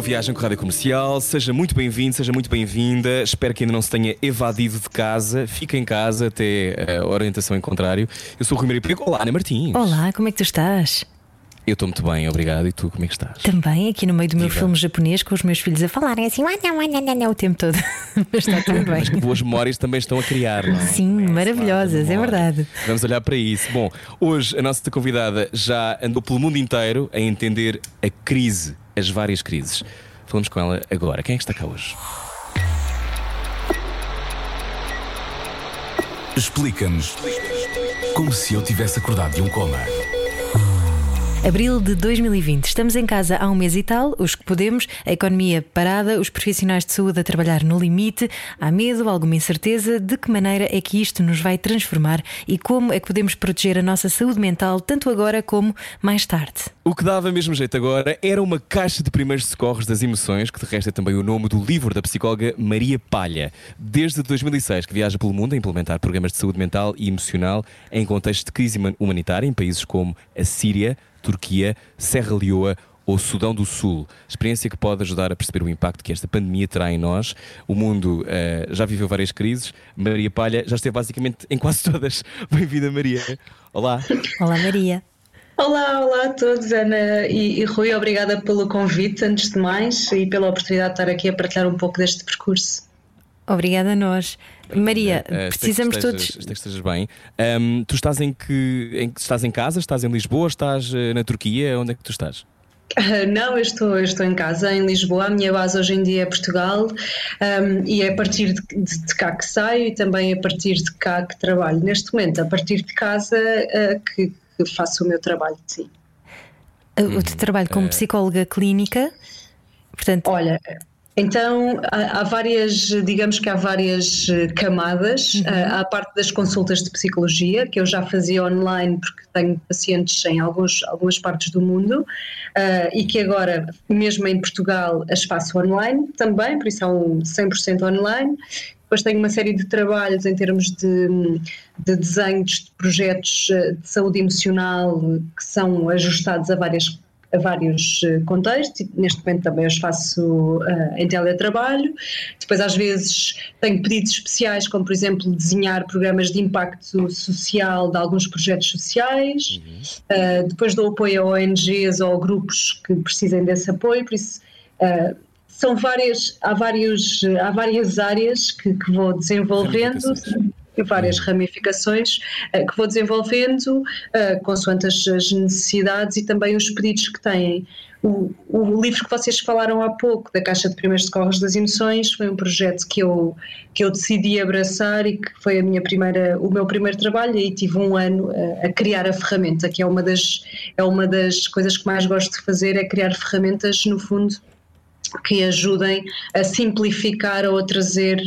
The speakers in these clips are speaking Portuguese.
Boa viagem com a Rádio Comercial, seja muito bem-vindo, seja muito bem-vinda. Espero que ainda não se tenha evadido de casa. Fique em casa até a orientação em contrário. Eu sou o Rui Maria Pego. Olá, Ana Martins. Olá, como é que tu estás? Eu estou muito bem, obrigado. E tu, como é que estás? Também aqui no meio do meu Viva. filme japonês com os meus filhos a falarem assim, ah, não, ah, não, não, não, o tempo todo. Mas está tudo bem. Que boas memórias também estão a criar, não é? Sim, Também, maravilhosas, é verdade. Vamos olhar para isso. Bom, hoje a nossa convidada já andou pelo mundo inteiro a entender a crise, as várias crises. Falamos com ela agora. Quem é que está cá hoje? Explica-nos como se eu tivesse acordado de um coma. Abril de 2020. Estamos em casa há um mês e tal, os que podemos, a economia parada, os profissionais de saúde a trabalhar no limite. Há medo, alguma incerteza de que maneira é que isto nos vai transformar e como é que podemos proteger a nossa saúde mental, tanto agora como mais tarde. O que dava mesmo jeito agora era uma caixa de primeiros socorros das emoções, que de resto é também o nome do livro da psicóloga Maria Palha. Desde 2006 que viaja pelo mundo a implementar programas de saúde mental e emocional em contexto de crise human- humanitária em países como a Síria, Turquia, Serra Leoa ou Sudão do Sul. Experiência que pode ajudar a perceber o impacto que esta pandemia terá em nós. O mundo eh, já viveu várias crises. Maria Palha já esteve basicamente em quase todas. Bem-vinda, Maria. Olá. Olá, Maria. Olá, olá a todos, Ana e, e Rui, obrigada pelo convite, antes de mais, e pela oportunidade de estar aqui a partilhar um pouco deste percurso. Obrigada a nós. Maria, Eh, precisamos espero que todos. estejas, espero que estejas bem. Ahm, tu estás em que. Em, que- estás em casa? Estás em Lisboa? Estás eh, na Turquia? Onde é que tu estás? Ah, Não, eu estou, eu estou em casa, em Lisboa. A minha base hoje em dia é Portugal ahm, e é a partir de, de- de cá que saio e também a partir de cá que trabalho. Neste momento, a partir de casa, ah, que, que faço o meu trabalho, sim. O teu trabalho como psicóloga clínica, portanto, Olha, então há, há várias, digamos que há várias eh, camadas. Ah, Há a parte das consultas de psicologia, que eu já fazia online porque tenho pacientes em alguns, algumas partes do mundo ah, e que agora, mesmo em Portugal, as faço online também, por isso é um 100% online. Depois tenho uma série de trabalhos em termos de, de desenhos de projetos eh, de saúde emocional eh, que são ajustados a várias a vários eh, contextos e neste momento também os faço eh, em teletrabalho. Depois, às vezes, tenho pedidos especiais, como por exemplo desenhar programas de impacto social de alguns projetos sociais. Eh, depois dou apoio a ONGs ou grupos que precisem desse apoio, por isso. eh, são várias, há, vários, há várias áreas que, que vou desenvolvendo. E várias ramificações eh, que vou desenvolvendo eh, consoante as, as necessidades e também os pedidos que têm. O, o livro que vocês falaram há pouco, da Caixa de Primeiros Socorros das Emoções, foi um projeto que eu, que eu decidi abraçar e que foi a minha primeira, o meu primeiro trabalho e tive um ano eh, a criar a ferramenta, que é uma, das, é uma das coisas que mais gosto de fazer, é criar ferramentas, no fundo, que ajudem a simplificar ou a trazer,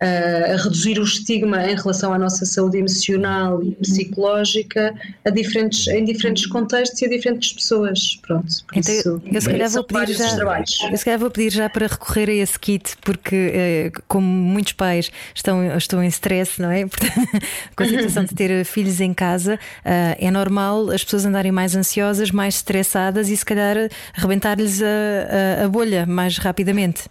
eh, a reduzir o estigma em relação à nossa saúde emocional e psicológica a diferentes, em diferentes contextos e a diferentes pessoas. Pronto, Então, isso, eu se calhar vou pedir já, trabalhos. eu se calhar vou pedir já para recorrer a esse kit, porque eh, como muitos pais estão, estão em stress, não é? Com a situação de ter filhos em casa, ah, é normal as pessoas andarem mais ansiosas, mais estressadas e se calhar arrebentar-lhes a, a- a bolha mais rapidamente.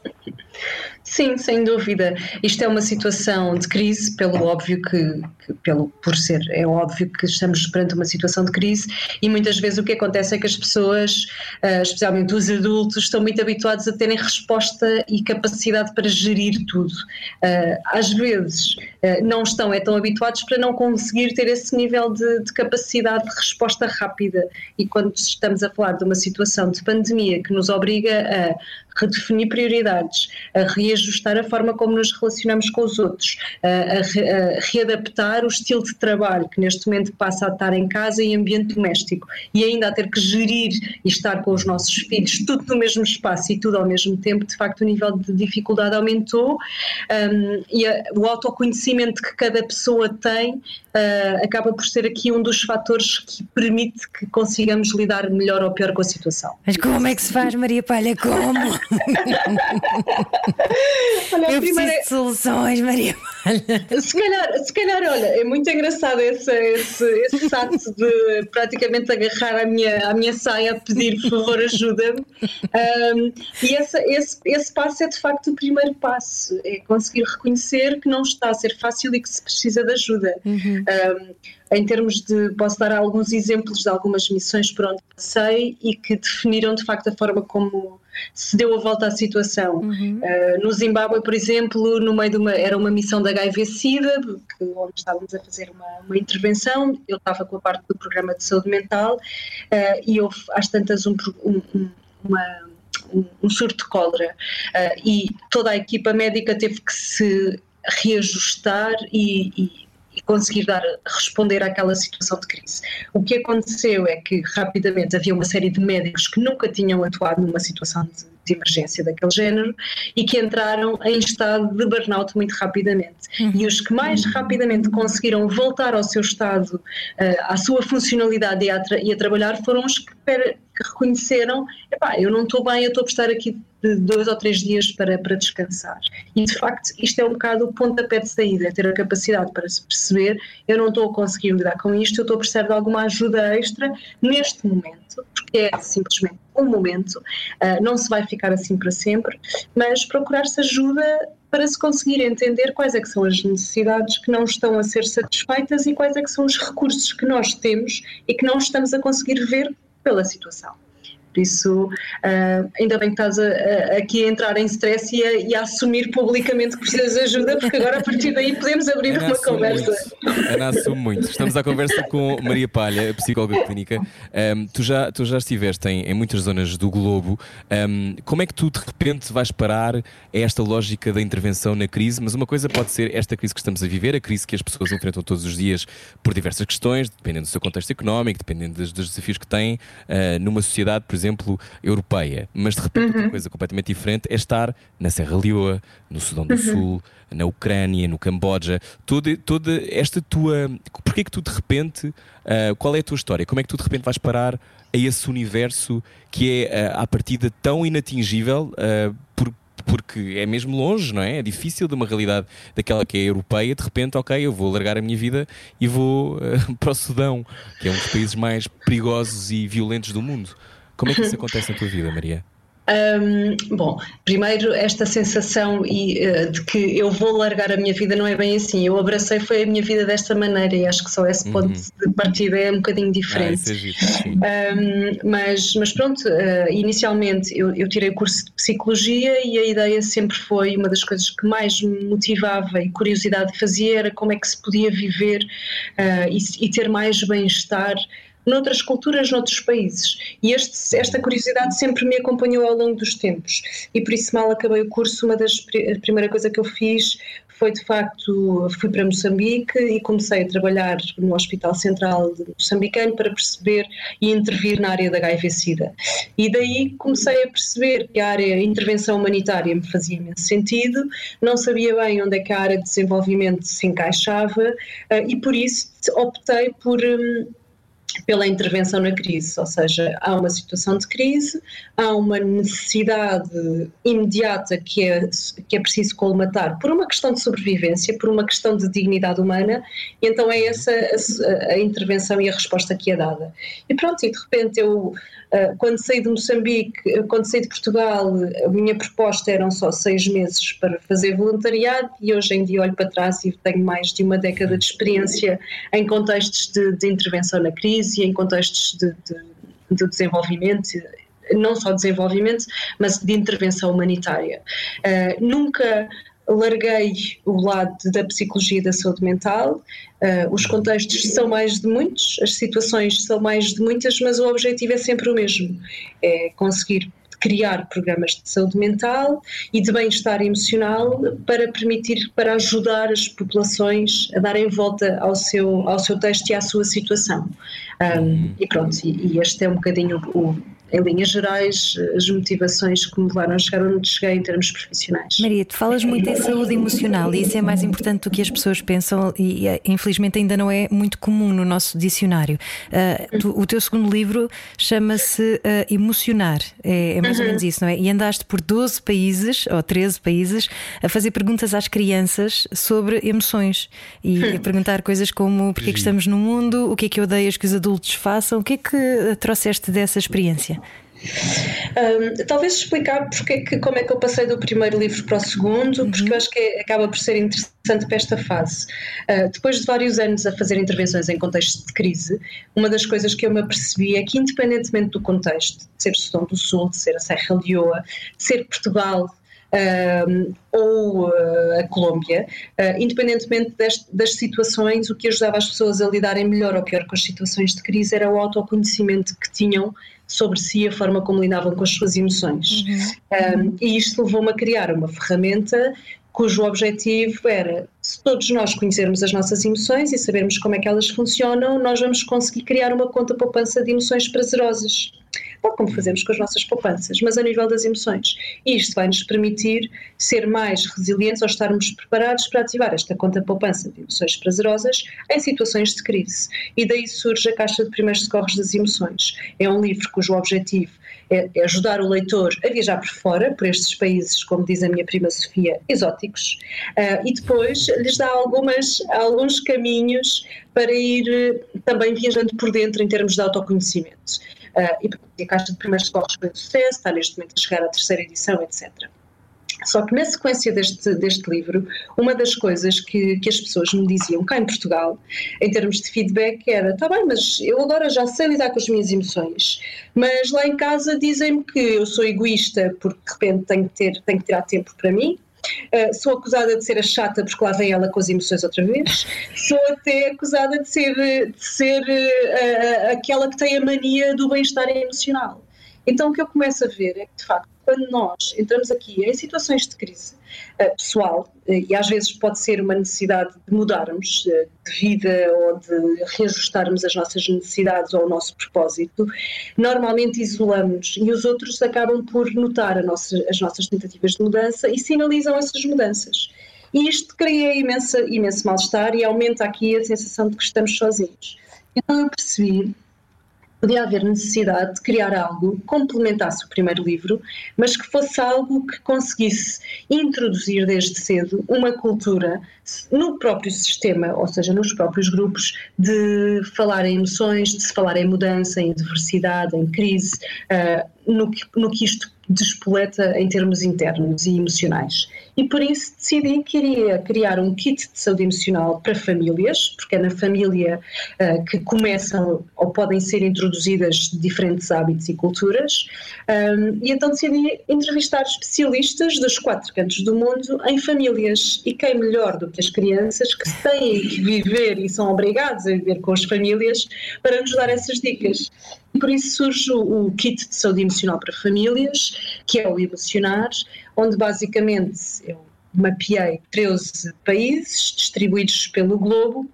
Sim, sem dúvida. Isto é uma situação de crise, pelo óbvio que, que- pelo, por ser, é óbvio que estamos perante uma situação de crise e muitas vezes o que acontece é que as pessoas, ah, especialmente os adultos, estão muito habituados a terem resposta e capacidade para gerir tudo. Ah, às vezes ah, não estão é tão habituados para não conseguir ter esse nível de, de capacidade de resposta rápida e quando estamos a falar de uma situação de pandemia que nos obriga a redefinir prioridades, a reajustar a forma como nos relacionamos com os outros, a, a, readaptar o estilo de trabalho que neste momento passa a estar em casa e ambiente doméstico e ainda a ter que gerir e estar com os nossos filhos tudo no mesmo espaço e tudo ao mesmo tempo, de facto o nível de dificuldade aumentou um, e a, o autoconhecimento que cada pessoa tem uh, acaba por ser aqui um dos fatores que permite que consigamos lidar melhor ou pior com a situação. Mas como é que se faz, Maria Palha? Como? Olha, Eu primeira... preciso de soluções, Maria. Se calhar, se calhar olha, é muito engraçado esse, esse, esse ato de praticamente agarrar a minha, a minha saia a pedir, por favor, ajuda-me. Um, e esse, esse, esse passo é de facto o primeiro passo, é conseguir reconhecer que não está a ser fácil e que se precisa de ajuda. Uhum. Um, em termos de, posso dar alguns exemplos de algumas missões por onde passei e que definiram de facto a forma como se deu a volta à situação. Uhum. Uh, no Zimbábue, por exemplo, no meio de uma, era uma missão da HIV-Sida, onde estávamos a fazer uma, uma, intervenção, eu estava com a parte do programa de saúde mental uh, e houve às tantas um, um, uma um, surto de cólera uh, e toda a equipa médica teve que se reajustar e e conseguir dar, responder àquela situação de crise. O que aconteceu é que rapidamente havia uma série de médicos que nunca tinham atuado numa situação de, de emergência daquele género e que entraram em estado de burnout muito rapidamente. Uhum. E os que mais rapidamente conseguiram voltar ao seu estado, uh, à sua funcionalidade e a, e a trabalhar foram os que, que reconheceram: eu não estou bem, eu estou a prestar aqui de dois ou três dias para, para descansar. E de facto, isto é um bocado o pontapé de saída, é ter a capacidade para se perceber: eu não estou a conseguir lidar com isto, eu estou a precisar de alguma ajuda extra neste momento, porque é simplesmente um momento, uh, não se vai ficar assim para sempre, mas procurar-se ajuda para se conseguir entender quais é que são as necessidades que não estão a ser satisfeitas e quais é que são os recursos que nós temos e que não estamos a conseguir ver pela situação. Por isso, uh, ainda bem que estás a, a, aqui a entrar em stress e a, e a, assumir publicamente que precisas de ajuda, porque agora a partir daí podemos abrir Ana uma conversa. Muito. Ana assume muito. Estamos à conversa com Maria Palha, psicóloga clínica. Um, tu, já, tu já estiveste em, em muitas zonas do globo. Um, como é que tu de repente vais parar a esta lógica da intervenção na crise? Mas uma coisa pode ser esta crise que estamos a viver, a crise que as pessoas enfrentam todos os dias por diversas questões, dependendo do seu contexto económico, dependendo dos, dos desafios que têm uh, numa sociedade, por exemplo exemplo, europeia, mas de repente uhum. outra coisa completamente diferente é estar na Serra Leoa, no Sudão do uhum. Sul, na Ucrânia, no Camboja, toda, toda esta tua. Porquê que tu de repente. Uh, qual é a tua história? Como é que tu de repente vais parar a esse universo que é, uh, à partida, tão inatingível uh, por, porque é mesmo longe, não é? É difícil de uma realidade daquela que é europeia, de repente, ok, eu vou largar a minha vida e vou uh, para o Sudão, que é um dos países mais perigosos e violentos do mundo. Como é que isso acontece na tua vida, Maria? Um, bom, primeiro esta sensação e, uh, de que eu vou largar a minha vida não é bem assim. Eu abracei foi a minha vida desta maneira e acho que só esse ponto uhum. de partida é um bocadinho diferente. Ah, um, mas, mas pronto, uh, inicialmente eu, eu, tirei o curso de psicologia e a ideia sempre foi uma das coisas que mais me motivava e curiosidade fazia era como é que se podia viver uh, e, e ter mais bem-estar noutras culturas, noutros países. E este, esta curiosidade sempre me acompanhou ao longo dos tempos. E por isso, mal acabei o curso, uma das a primeira coisa que eu fiz foi de facto, fui para Moçambique e comecei a trabalhar no Hospital Central Moçambicano para perceber e intervir na área da HIV-Sida. E daí comecei a perceber que a área de intervenção humanitária me fazia imenso sentido, não sabia bem onde é que a área de desenvolvimento se encaixava eh, e por isso optei por hum, pela intervenção na crise, ou seja, há uma situação de crise, há uma necessidade imediata que é, que é preciso colmatar por uma questão de sobrevivência, por uma questão de dignidade humana, e então é essa a, a intervenção e a resposta que é dada. E pronto, e de repente eu quando saí de Moçambique, quando saí de Portugal, a minha proposta eram só seis meses para fazer voluntariado e hoje em dia olho para trás e tenho mais de uma década de experiência em contextos de, de intervenção na crise em contextos de, de, de desenvolvimento não só desenvolvimento, mas de intervenção humanitária. Uh, nunca larguei o lado da psicologia e da saúde mental. Uh, os contextos são mais de muitos, as situações são mais de muitas, mas o objetivo é sempre o mesmo: é conseguir criar programas de saúde mental e de bem-estar emocional para permitir, para ajudar as populações a darem volta ao seu, ao seu texto e à sua situação. Um, e pronto, e, e, este é um bocadinho o, em linhas gerais, as motivações que me levaram a chegar onde cheguei em termos profissionais. Maria, tu falas muito em saúde emocional e isso é mais importante do que as pessoas pensam e eh, infelizmente ainda não é muito comum no nosso dicionário. Uh, tu, o teu segundo livro chama-se uh, Emocionar, é, é mais uhum. ou menos isso, não é? E andaste por 12 países ou 13 países a fazer perguntas às crianças sobre emoções e a perguntar coisas como porque é que estamos no mundo, o que é que odeias que os adultos façam, o que é que trouxeste dessa experiência? Um, talvez explicar porque é que, como é que eu passei do primeiro livro para o segundo, uhum. porque eu acho que é, acaba por ser interessante para esta fase. Uh, depois de vários anos a fazer intervenções em contexto de crise, uma das coisas que eu me apercebi é que, independentemente do contexto, de ser Sudão do Sul, de ser a Serra Leoa, de ser Portugal, um, ou uh, a Colômbia, uh, independentemente deste, das situações, o que ajudava as pessoas a lidarem melhor ou pior com as situações de crise era o autoconhecimento que tinham sobre si, a forma como lidavam com as suas emoções. Uhum. Um, e isto levou-me a criar uma ferramenta cujo objetivo era, se todos nós conhecermos as nossas emoções e sabermos como é que elas funcionam, nós vamos conseguir criar uma conta poupança de emoções prazerosas tal como fazemos com as nossas poupanças, mas a nível das emoções. Isto vai nos permitir ser mais resilientes ou estarmos preparados para ativar esta conta poupança de emoções prazerosas em situações de crise. E daí surge a Caixa de Primeiros Socorros das Emoções. É um livro cujo objetivo é, é ajudar o leitor a viajar por fora, por estes países, como diz a minha prima Sofia, exóticos, uh, e depois lhes dá algumas, alguns caminhos para ir uh, também viajando por dentro em termos de autoconhecimento. Uh, e a Caixa de Primeiros Socorros foi um sucesso, está neste momento a chegar à terceira edição, etc. Só que na sequência deste, deste livro, uma das coisas que, que as pessoas me diziam cá em Portugal, em termos de feedback, era: tá bem, mas eu agora já sei lidar com as minhas emoções, mas lá em casa dizem-me que eu sou egoísta porque de repente tenho que, ter, tenho que tirar tempo para mim, Uh, sou acusada de ser a chata porque lá vem ela com as emoções outra vez. Sou até acusada de ser, de ser uh, aquela que tem a mania do bem-estar emocional. Então o que eu começo a ver é que, de facto, quando nós entramos aqui em situações de crise pessoal, uh, e às vezes pode ser uma necessidade de mudarmos uh, de vida ou de reajustarmos as nossas necessidades ou o nosso propósito, normalmente isolamos e os outros acabam por notar nossa, as nossas tentativas de mudança e sinalizam essas mudanças. E isto cria imensa, imenso mal-estar e aumenta aqui a sensação de que estamos sozinhos. Então eu percebi podia haver necessidade de criar algo que complementasse o primeiro livro, mas que fosse algo que conseguisse introduzir desde cedo uma cultura no próprio sistema, ou seja, nos próprios grupos, de falar em emoções, de se falar em mudança, em diversidade, em crise, uh, no, que, no que isto despoleta em termos internos e emocionais. E por isso decidi que iria criar um kit de saúde emocional para famílias, porque é na família uh, que começam ou podem ser introduzidas diferentes hábitos e culturas. Um, e então decidi entrevistar especialistas dos quatro cantos do mundo em famílias. E quem melhor do que as crianças que têm que viver e são obrigados a viver com as famílias para nos dar essas dicas. Por isso surge o kit de saúde emocional para famílias, que é o Emocionar, onde basicamente eu mapeei 13 países distribuídos pelo globo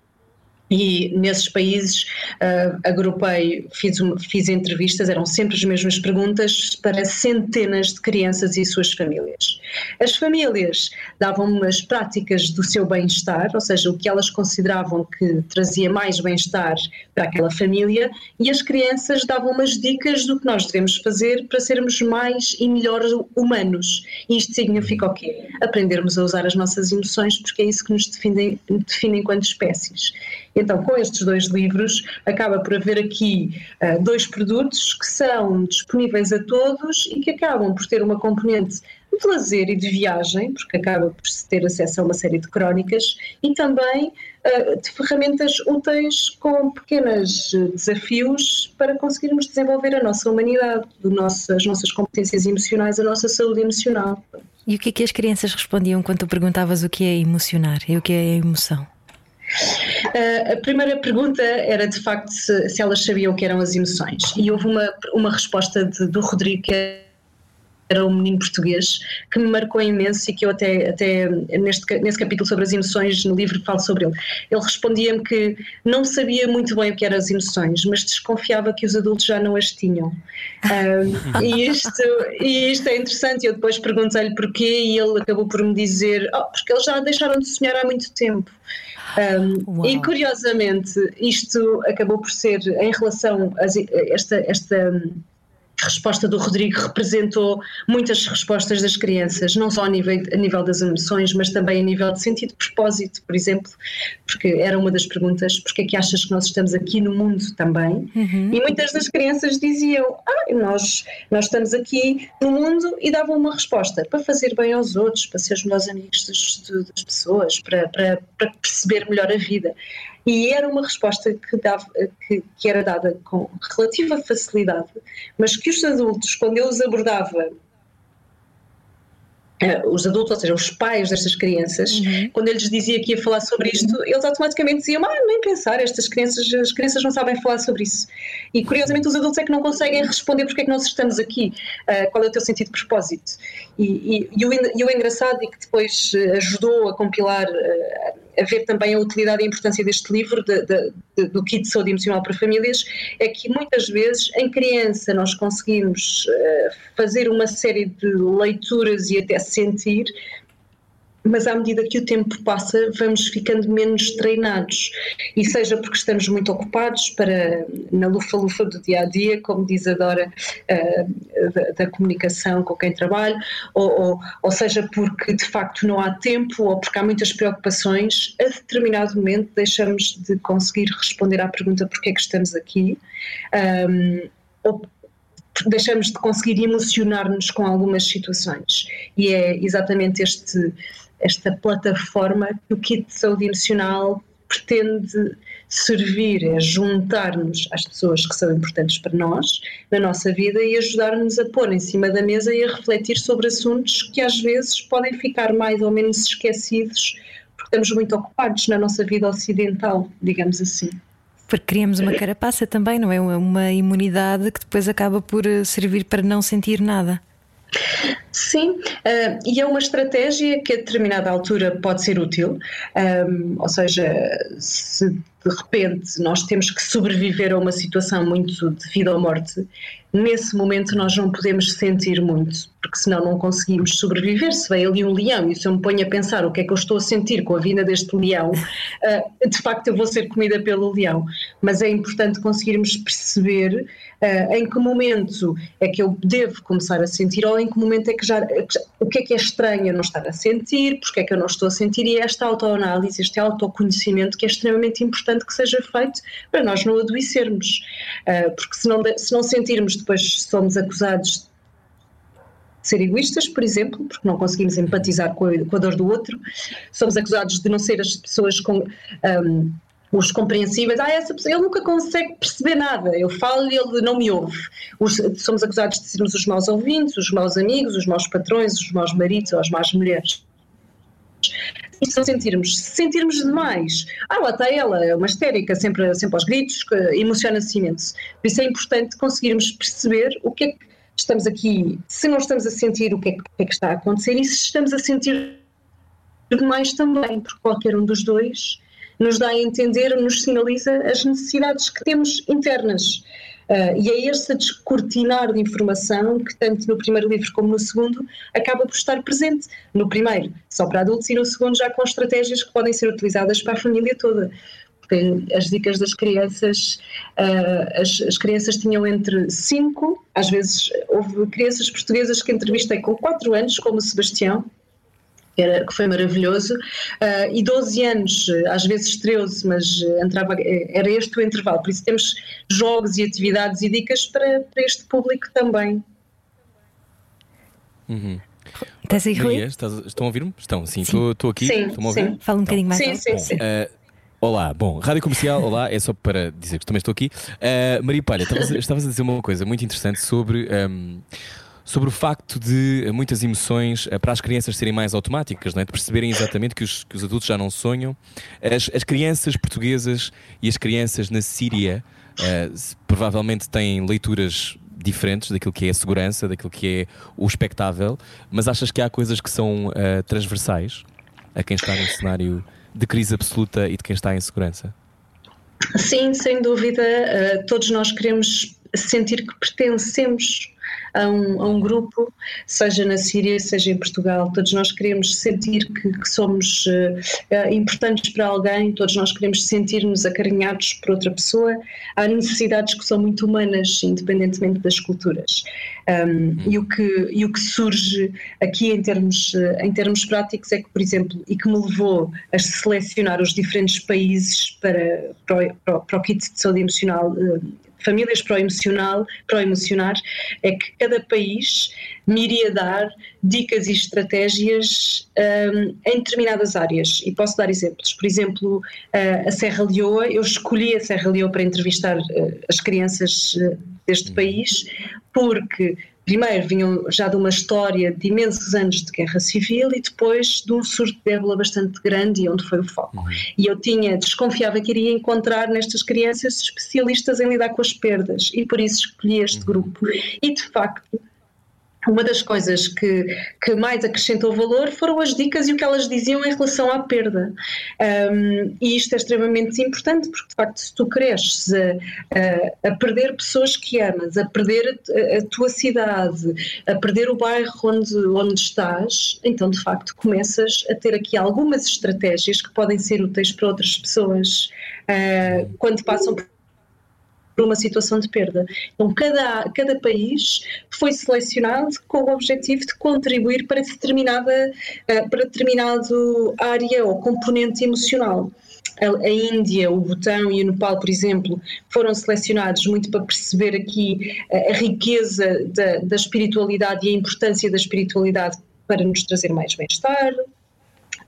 e nesses países uh, agrupei, fiz, fiz entrevistas, eram sempre as mesmas perguntas para centenas de crianças e suas famílias. As famílias davam-me as práticas do seu bem-estar, ou seja, o que elas consideravam que trazia mais bem-estar para aquela família, e as crianças davam-me as dicas do que nós devemos fazer para sermos mais e melhor humanos. E isto significa o quê? Aprendermos a usar as nossas emoções, porque é isso que nos define, define enquanto espécies. Então, com estes dois livros, acaba por haver aqui uh, dois produtos que são disponíveis a todos e que acabam por ter uma componente de lazer e de viagem, porque acaba por se ter acesso a uma série de crónicas, e também uh, de ferramentas úteis com pequenos desafios para conseguirmos desenvolver a nossa humanidade, nosso, as nossas competências emocionais, a nossa saúde emocional. E o que é que as crianças respondiam quando tu perguntavas o que é emocionar e o que é emoção? Uh, a primeira pergunta era de facto se, se, elas sabiam o que eram as emoções, e houve uma, uma resposta de, do Rodrigo que era um menino português que me marcou imenso e que eu até, até neste, nesse capítulo sobre as emoções no livro falo sobre ele. Ele respondia-me que não sabia muito bem o que eram as emoções, mas desconfiava que os adultos já não as tinham. Um, e, isto, e isto é interessante. Eu depois perguntei-lhe porquê e ele acabou por me dizer: oh, porque eles já deixaram de sonhar há muito tempo. Um, e curiosamente, isto acabou por ser em relação a esta, esta a resposta do Rodrigo representou muitas respostas das crianças, não só a nível, a nível das emoções, mas também a nível de sentido de propósito, por exemplo, porque era uma das perguntas: porque é que achas que nós estamos aqui no mundo também? Uhum. E muitas das crianças diziam: ah, nós, nós estamos aqui no mundo e davam uma resposta para fazer bem aos outros, para ser os melhores amigos das, das pessoas, para, para, para perceber melhor a vida. E era uma resposta que, dava, que, que, era dada com relativa facilidade, mas que os adultos, quando eu os abordava eh, os adultos, ou seja, os pais destas crianças, uhum. quando eu lhes dizia que ia falar sobre isto, eles automaticamente diziam: Ah, nem pensar, estas crianças, as crianças não sabem falar sobre isso. E curiosamente, os adultos é que não conseguem responder porque é que nós estamos aqui, uh, qual é o teu sentido de propósito. E, e, e, o, e o engraçado e que depois eh, ajudou a compilar. Uh, a ver também a utilidade e a importância deste livro, de, de, de, do kit de saúde emocional para famílias, é que muitas vezes em criança nós conseguimos uh, fazer uma série de leituras e até sentir, mas à medida que o tempo passa, vamos ficando menos treinados. E seja porque estamos muito ocupados para, na lufa-lufa do dia a dia, como diz a Dora, uh, da, da, comunicação com quem trabalho, ou, ou, ou, seja porque de facto não há tempo ou porque há muitas preocupações, a determinado momento deixamos de conseguir responder à pergunta porque é que estamos aqui. Um, ou deixamos de conseguir emocionar-nos com algumas situações. E é exatamente este esta plataforma que o kit de saúde emocional pretende servir, é juntar-nos às pessoas que são importantes para nós na nossa vida e ajudar-nos a pôr em cima da mesa e a refletir sobre assuntos que às vezes podem ficar mais ou menos esquecidos porque estamos muito ocupados na nossa vida ocidental, digamos assim. Porque criamos uma carapaça também, não é? Uma imunidade que depois acaba por eh, servir para não sentir nada. Sim, uh, e é uma estratégia que a determinada altura pode ser útil, um, ou seja, se de repente nós temos que sobreviver a uma situação muito de vida ou morte, nesse momento nós não podemos sentir muito, porque senão não conseguimos sobreviver. Se vem ali um leão e se eu me ponho a pensar o que é que eu estou a sentir com a vinda deste leão, uh, de facto eu vou ser comida pelo leão. Mas é importante conseguirmos perceber uh, em que momento é que eu devo começar a sentir ou em que momento é que já, o que é que é estranho eu não estar a sentir, porque é que eu não estou a sentir e é esta autoanálise, este autoconhecimento que é extremamente importante que seja feito para nós não adoecermos, uh, porque se não, se não sentirmos depois somos acusados de ser egoístas, por exemplo, porque não conseguimos empatizar com a, com a dor do outro, somos acusados de não ser as pessoas com um, os compreensíveis, ah, essa pessoa, ele nunca consegue perceber nada, eu falo e ele não me ouve. Os, somos acusados de sermos os maus ouvintes, os maus amigos, os maus patrões, os maus maridos ou as más mulheres. E se sentirmos, se sentirmos demais, ah, lá está ela, é uma histérica, sempre, sempre aos gritos, emociona-se imenso. Por isso é importante conseguirmos perceber o que é que estamos aqui, se não estamos a sentir o que é que, é que está a acontecer e se estamos a sentir demais também, porque qualquer um dos dois nos dá a entender, nos sinaliza as necessidades que temos internas. Uh, e é esse descortinar de informação que, tanto no primeiro livro como no segundo, acaba por estar presente. No primeiro, só para adultos, e no segundo, já com estratégias que podem ser utilizadas para a família toda. Porque as dicas das crianças, uh, as, as, crianças tinham entre 5, às vezes houve crianças portuguesas que entrevistei com 4 anos, como o Sebastião, era, que foi maravilhoso, uh, e 12 anos, às vezes 13, mas entrava, era este o intervalo, por isso temos jogos e atividades e dicas para, para este público também. Uhum. Estás aí, Rui? Estás, estão a ouvir-me? Estão, sim, estou aqui. Sim, estão a ouvir? Sim. Fala um bocadinho mais. Sim, sim, sim. Uh, Olá, bom, Rádio Comercial, olá, é só para dizer que também estou aqui. Uh, Maria Palha, estavas, estavas, a dizer uma coisa muito interessante sobre um, sobre o facto de muitas emoções eh, para as crianças serem mais automáticas, não é? de perceberem exatamente que os, que os adultos já não sonham. As, as crianças portuguesas e as crianças na Síria uh, provavelmente têm leituras diferentes daquilo que é a segurança, daquilo que é o espectável, mas achas que há coisas que são uh, transversais a quem está num cenário de crise absoluta e de quem está em segurança? Sim, sem dúvida. Uh, todos nós queremos sentir que pertencemos a um, a um, grupo, seja na Síria, seja em Portugal. Todos nós queremos sentir que, que somos uh, importantes para alguém, todos nós queremos sentir-nos acarinhados por outra pessoa. Há necessidades que são muito humanas, independentemente das culturas. Um, e, o que, e o que surge aqui em termos, em termos práticos é que, por exemplo, e que me levou a selecionar os diferentes países para, para, para o kit de saúde emocional famílias para o emocional, para o emocionar, é que cada país me iria dar dicas e estratégias um, em determinadas áreas. E posso dar exemplos. Por exemplo, uh, a Serra Leoa, eu escolhi a Serra Leoa para entrevistar uh, as crianças uh, deste país, porque primeiro vinham já de uma história de imensos anos de guerra civil e depois de um surto de ébola bastante grande e onde foi o foco. Uhum. E eu tinha, desconfiava que iria encontrar nestas crianças especialistas em lidar com as perdas e por isso escolhi este uhum. grupo. E de facto, uma das coisas que, que mais acrescentou valor foram as dicas e o que elas diziam em relação à perda. Um, e isto é extremamente importante, porque de facto, se tu cresces a, a, a perder pessoas que amas, a perder a, a, tua cidade, a perder o bairro onde, onde estás, então de facto começas a ter aqui algumas estratégias que podem ser úteis para outras pessoas uh, quando passam por por uma situação de perda. Então, cada, cada país foi selecionado com o objetivo de contribuir para determinada uh, para determinado área ou componente emocional. A, Índia, o Butão e o Nepal, por exemplo, foram selecionados muito para perceber aqui a, a riqueza da, da espiritualidade e a importância da espiritualidade para nos trazer mais bem-estar.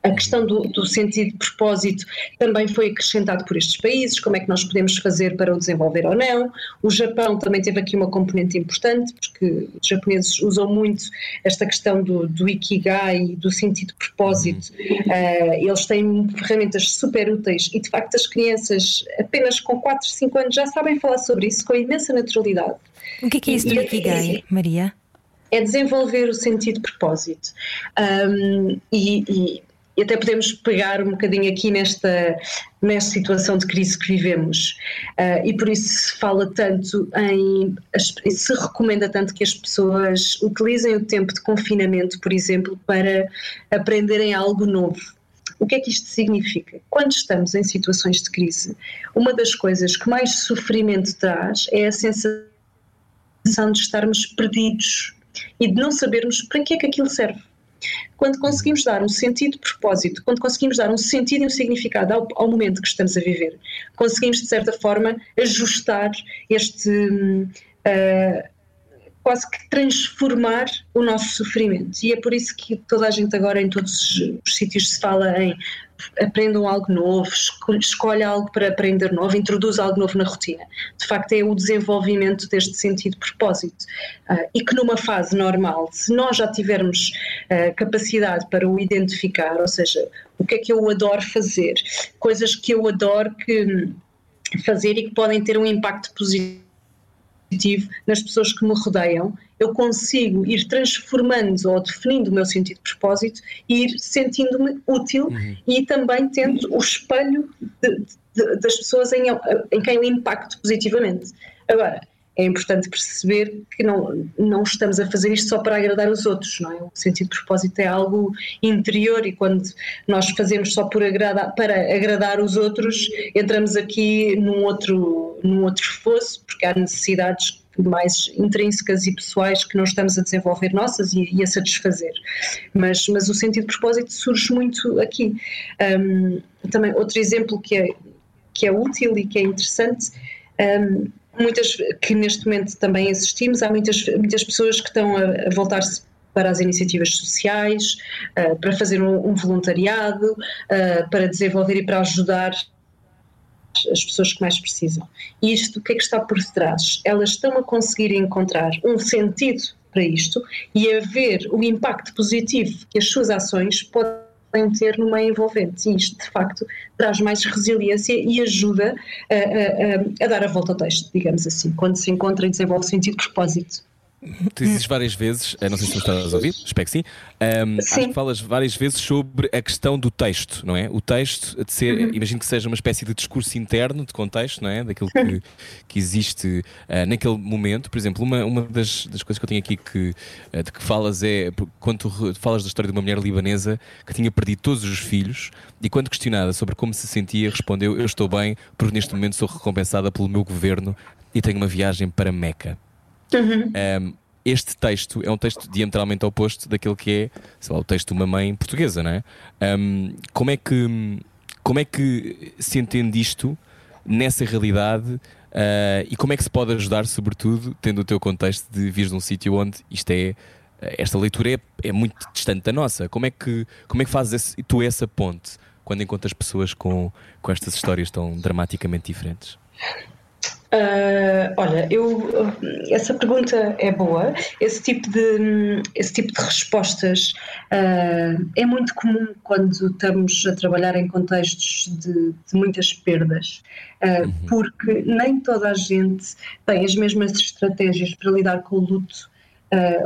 A questão do, do, sentido de propósito também foi acrescentado por estes países, como é que nós podemos fazer para o desenvolver ou não. O Japão também teve aqui uma componente importante, porque os japoneses usam muito esta questão do, do Ikigai, do sentido de propósito. Uh, eles têm ferramentas super úteis e, de facto, as crianças apenas com 4, 5 anos já sabem falar sobre isso com imensa naturalidade. O que é, que é isso do Ikigai, Maria? É desenvolver o sentido de propósito. Um, e, e e até podemos pegar um bocadinho aqui nesta, nesta situação de crise que vivemos. Uh, e por isso se fala tanto em. se recomenda tanto que as pessoas utilizem o tempo de confinamento, por exemplo, para aprenderem algo novo. O que é que isto significa? Quando estamos em situações de crise, uma das coisas que mais sofrimento traz é a sensação de estarmos perdidos e de não sabermos para que é que aquilo serve. Quando conseguimos dar um sentido de propósito, quando conseguimos dar um sentido e um significado ao, ao momento que estamos a viver, conseguimos, de certa forma, ajustar este. Uh, quase que transformar o nosso sofrimento. E é por isso que toda a gente agora em todos os sítios se fala em aprendam algo novo, escolhe algo para aprender novo, introduz algo novo na rotina. De facto, é o desenvolvimento deste sentido de propósito. Uh, e que numa fase normal, se nós já tivermos uh, capacidade para o identificar, ou seja, o que é que eu adoro fazer, coisas que eu adoro que, fazer e que podem ter um impacto positivo positivo nas pessoas que me rodeiam, eu consigo ir transformando ou definindo o meu sentido de propósito e ir sentindo-me útil uhum. e também tendo o espelho de, de, das pessoas em, em quem eu impacto positivamente. Agora, é importante perceber que não, não estamos a fazer isto só para agradar os outros, não é? O sentido de propósito é algo interior e quando nós fazemos só por agradar, para agradar os outros, entramos aqui num outro, num outro fosso, porque há necessidades mais intrínsecas e pessoais que não estamos a desenvolver nossas e, e a satisfazer. Mas, mas o sentido de propósito surge muito aqui. Um, também outro exemplo que é, que é útil e que é interessante. Um, muitas que neste momento também assistimos, há muitas, muitas pessoas que estão a, a voltar-se para as iniciativas sociais, uh, para fazer um, um voluntariado, uh, para desenvolver e para ajudar as pessoas que mais precisam. E isto, o que é que está por trás? Elas estão a conseguir encontrar um sentido para isto e a ver o impacto positivo que as suas ações podem podem ter no meio envolvente. E isto, de facto, traz mais resiliência e ajuda a, a, a, a dar a volta ao texto, digamos assim, quando se encontra e desenvolve sentido de propósito. Tu dizes várias vezes, não sei se tu estás a ouvir, espero que sim. Um, sim. Acho que falas várias vezes sobre a questão do texto, não é? O texto de ser, uhum. imagino que seja uma espécie de discurso interno, de contexto, não é? Daquilo que, que existe uh, naquele momento. Por exemplo, uma, uma das, das coisas que eu tenho aqui que, uh, de que falas é quando tu falas da história de uma mulher libanesa que tinha perdido todos os filhos e quando questionada sobre como se sentia, respondeu: Eu estou bem, porque neste momento sou recompensada pelo meu governo e tenho uma viagem para Meca. Uhum. Um, este texto é um texto diametralmente oposto daquele que é lá, o texto de uma mãe portuguesa, não é? Um, como, é que, como é que se entende isto nessa realidade uh, e como é que se pode ajudar, sobretudo, tendo o teu contexto de vir de um sítio onde isto é. Esta leitura é, é muito distante da nossa. Como é que, como é que fazes esse, tu essa ponte quando encontras pessoas com, com estas histórias tão dramaticamente diferentes? Uh, olha, eu, essa pergunta é boa. Esse tipo de, esse tipo de respostas uh, é muito comum quando estamos a trabalhar em contextos de, de muitas perdas, uh, uhum. porque nem toda a gente tem as mesmas estratégias para lidar com o luto.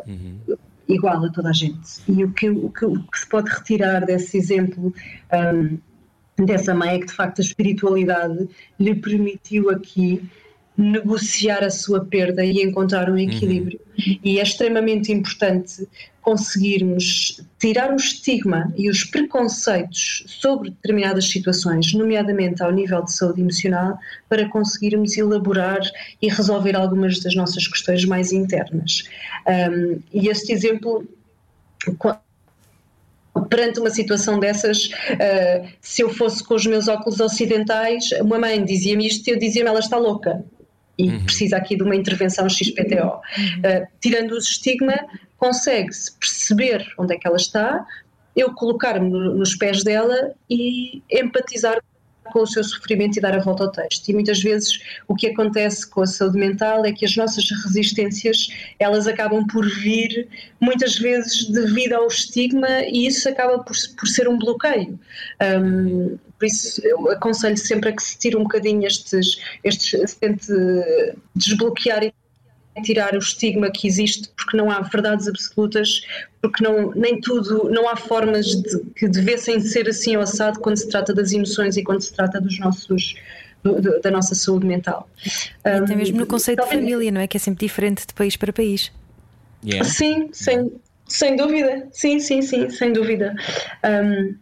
Uhum. Igual a toda a gente. E o que, o que, o que se pode retirar desse exemplo um, dessa mãe é que, de facto, a espiritualidade lhe permitiu aqui negociar a sua perda e encontrar um equilíbrio. Uhum. E é extremamente importante conseguirmos tirar o estigma e os preconceitos sobre determinadas situações, nomeadamente ao nível de saúde emocional, para conseguirmos elaborar e resolver algumas das nossas questões mais internas. Um, e este exemplo perante uma situação dessas, uh, se eu fosse com os meus óculos ocidentais, uma mãe dizia-me isto e eu dizia-me ela está louca e uhum. precisa aqui de uma intervenção XPTO. Uhum. Uh, tirando o estigma, consegue-se perceber onde é que ela está, eu colocar-me nos pés dela e empatizar com o seu sofrimento e dar a volta ao texto. E muitas vezes o que acontece com a saúde mental é que as nossas resistências elas acabam por vir muitas vezes devido ao estigma e isso acaba por, por ser um bloqueio. Um, por isso eu aconselho sempre a que se tire um bocadinho estes, estes se tente desbloquear e tirar o estigma que existe, porque não há verdades absolutas, porque não, nem tudo, não há formas de, que devessem ser assim ou assado quando se trata das emoções e quando se trata dos nossos do, da nossa saúde mental. E até mesmo no conceito de família, não é? Que é sempre diferente de país para país. Yeah. Sim, sem, sem dúvida. Sim, sim, sim, sem dúvida. Um,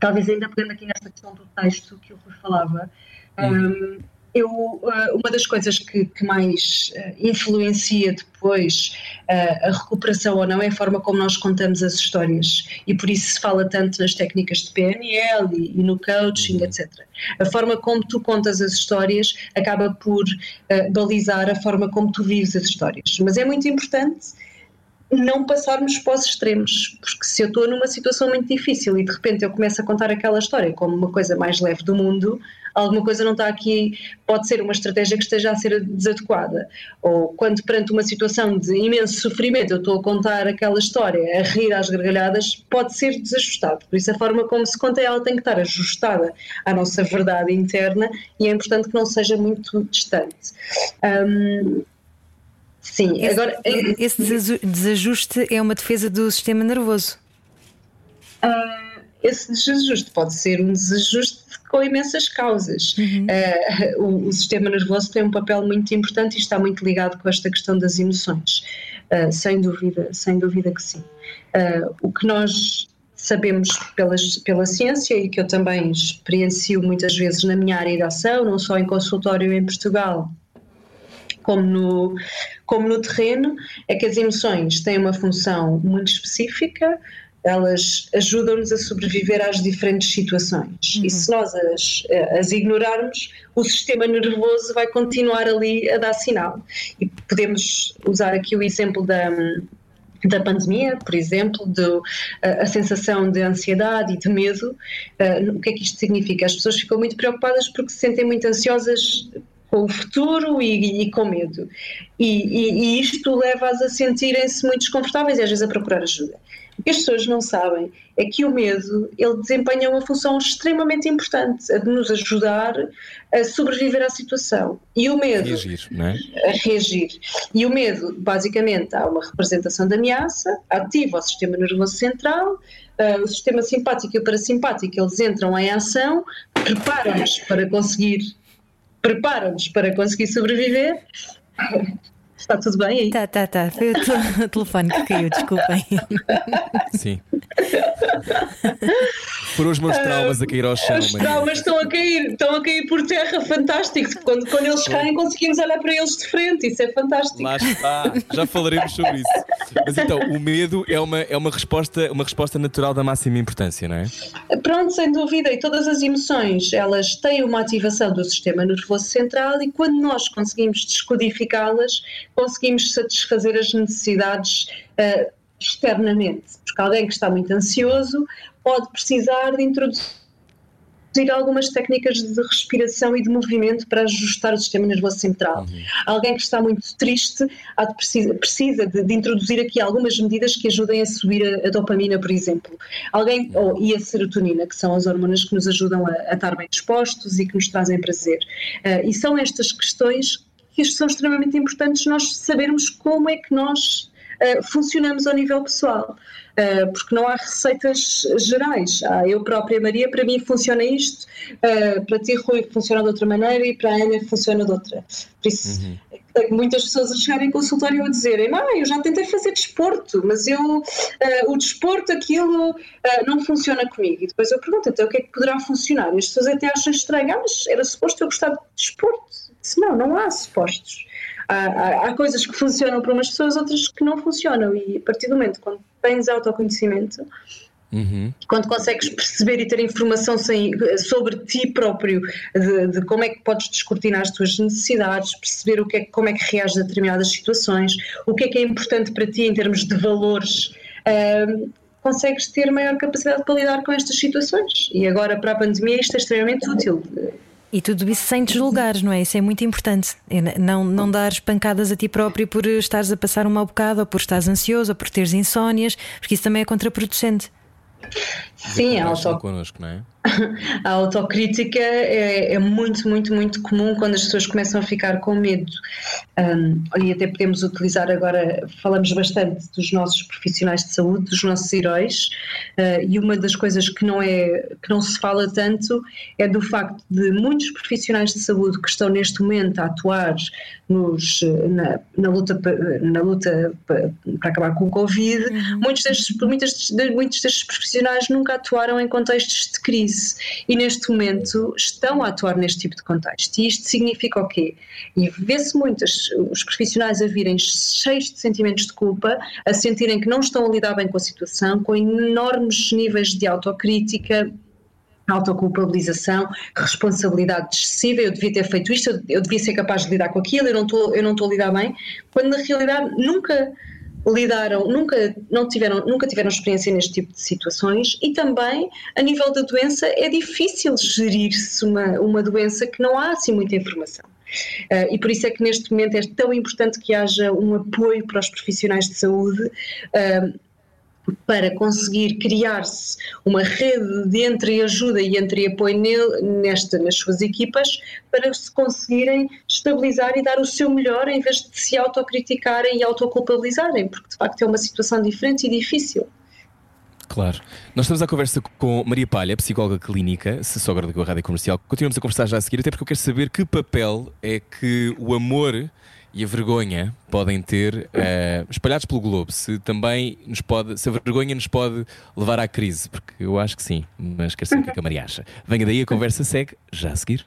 talvez ainda pegando aqui nesta questão do texto que eu vos falava. Um, eu, eh, uma das coisas que, que mais eh, influencia depois eh, a recuperação ou não é a forma como nós contamos as histórias e por isso se fala tanto nas técnicas de PNL e, e no coaching, etc. A forma como tu contas as histórias acaba por balizar a forma como tu vives as histórias. Mas é muito importante não passarmos para os extremos, porque se eu estou numa situação muito difícil e de repente eu começo a contar aquela história como uma coisa mais leve do mundo, alguma coisa não está aqui, pode ser uma estratégia que esteja a ser desadequada. Ou quando perante uma situação de imenso sofrimento eu estou a contar aquela história, a rir às gargalhadas, pode ser desajustado. Por isso a forma como se conta ela tem que estar ajustada à nossa verdade interna e é importante que não seja muito distante. Um, sim, esse, agora. Esse desajuste é uma defesa do sistema nervoso. Uh, esse desajuste pode ser um desajuste com imensas causas. Uhum. Uh, o, o, sistema nervoso tem um papel muito importante e está muito ligado com esta questão das emoções, uh, sem dúvida, sem dúvida que sim. O que nós sabemos pelas, pela ciência e que eu também experiencio muitas vezes na minha área de ação, não só em consultório em Portugal, como no, como no terreno, é que as emoções têm uma função muito específica, elas ajudam-nos a sobreviver às diferentes situações. Uhum. E se nós as, as ignorarmos, o sistema nervoso vai continuar ali a dar sinal. E podemos usar aqui o exemplo da, da pandemia, por exemplo, do, a, a, sensação de ansiedade e de medo. Uh, o que é que isto significa? As pessoas ficam muito preocupadas porque se sentem muito ansiosas com o futuro e, e com medo. E, e, e isto leva-as a sentirem-se muito desconfortáveis e às vezes a procurar ajuda. O que as pessoas não sabem é que o medo ele desempenha uma função extremamente importante, a de nos ajudar a sobreviver à situação. E o medo. Reagir, não é? A reagir. E o medo, basicamente, há uma representação de ameaça, ativa o sistema nervoso central, uh, o sistema simpático e o parasimpático, eles entram em ação, preparam-nos para conseguir. Preparam-nos para conseguir sobreviver Está tudo bem aí? Tá, tá, tá. Foi o telefone que caiu, desculpem. Sim. Foram os meus traumas a cair ao chão. Os traumas estão a cair, estão a cair por terra, fantástico. Quando, quando eles caem, conseguimos olhar para eles de frente, isso é fantástico. Lá está, já falaremos sobre isso. Mas então, o medo é uma, é uma, resposta, uma resposta natural da máxima importância, não é? Pronto, sem dúvida. E todas as emoções, elas têm uma ativação do sistema nervoso central e quando nós conseguimos descodificá-las, conseguimos satisfazer as necessidades uh, externamente. Porque alguém que está muito ansioso pode precisar de introduzir algumas técnicas de respiração e de movimento para ajustar o sistema nervoso central. Uhum. Alguém que está muito triste precisa, precisa de, de, introduzir aqui algumas medidas que ajudem a subir a, a dopamina, por exemplo. Alguém, ou, e a serotonina, que são as hormonas que nos ajudam a, a estar bem dispostos e que nos trazem prazer. Uh, e são estas questões que são extremamente importantes nós sabermos como é que nós uh, funcionamos ao nível pessoal. Uh, porque não há receitas gerais. Ah, eu própria, Maria, para mim funciona isto, uh, para ti, Rui, funciona de outra maneira e para a Ana funciona de outra. Por isso, uhum. tenho muitas pessoas a chegarem em consultório a dizerem: ah, eu já tentei fazer desporto, mas eu, uh, o desporto, aquilo não funciona comigo. E depois eu pergunto: então o que é que poderá funcionar? E as pessoas até acham estranho, ah, mas era suposto eu gostar de desporto. Se não, não há supostos. Há, há, coisas que funcionam para umas pessoas, outras que não funcionam. E a partir do momento quando tens autoconhecimento, Uhum. Quando consegues perceber e ter informação sem, sobre ti próprio, de, de, como é que podes descortinar as tuas necessidades, perceber o que é, como é que reages a determinadas situações, o que é que é importante para ti em termos de valores, uh, consegues ter maior capacidade para lidar com estas situações. E agora, para a pandemia, isto é extremamente útil. E tudo isso sem te julgares, não é? Isso é muito importante. Não, não dar pancadas a ti próprio por estares a passar um mau bocado, ou por estares ansioso, ou por teres insónias, porque isso também é contraproducente. Sim, a, auto... connosco, não é? a autocrítica é, é, muito, muito, muito comum quando as pessoas começam a ficar com medo. Um, e até podemos utilizar agora, falamos bastante dos nossos profissionais de saúde, dos nossos heróis, uh, e uma das coisas que não, é, que não se fala tanto é do facto de muitos profissionais de saúde que estão neste momento a atuar nos, na, na, luta, na luta para, acabar com o Covid, uhum. muitos, destes, muitos, muitos destes profissionais nunca atuaram em contextos de crise e neste momento estão a atuar neste tipo de contexto. E isto significa o quê? E vê-se muitos os profissionais a virem cheios de sentimentos de culpa, a sentirem que não estão a lidar bem com a situação, com enormes níveis de autocrítica, autoculpabilização, responsabilidade excessiva, eu devia ter feito isto, eu devia ser capaz de lidar com aquilo, eu não estou, eu não estou a lidar bem, quando na realidade nunca lidaram, nunca, não tiveram, nunca tiveram experiência neste tipo de situações e também a nível da doença é difícil gerir-se uma, uma doença que não há assim muita informação. Uh, e por isso é que neste momento é tão importante que haja um apoio para os profissionais de saúde, uh, para conseguir criar-se uma rede de entreajuda e entre apoio nesta, nas suas equipas para se conseguirem estabilizar e dar o seu melhor em vez de se autocriticarem e autoculpabilizarem, porque de facto é uma situação diferente e difícil. Claro. Nós estamos à conversa com Maria Palha, psicóloga clínica, sogra da Rádio Comercial. Continuamos a conversar já a seguir, até porque eu quero saber que papel é que o amor e a vergonha podem ter uh, espalhados pelo globo. Se também nos pode, se a vergonha nos pode levar à crise, porque eu acho que sim, mas quero saber o que, é que a Maria acha. Venha daí, a conversa segue já a seguir.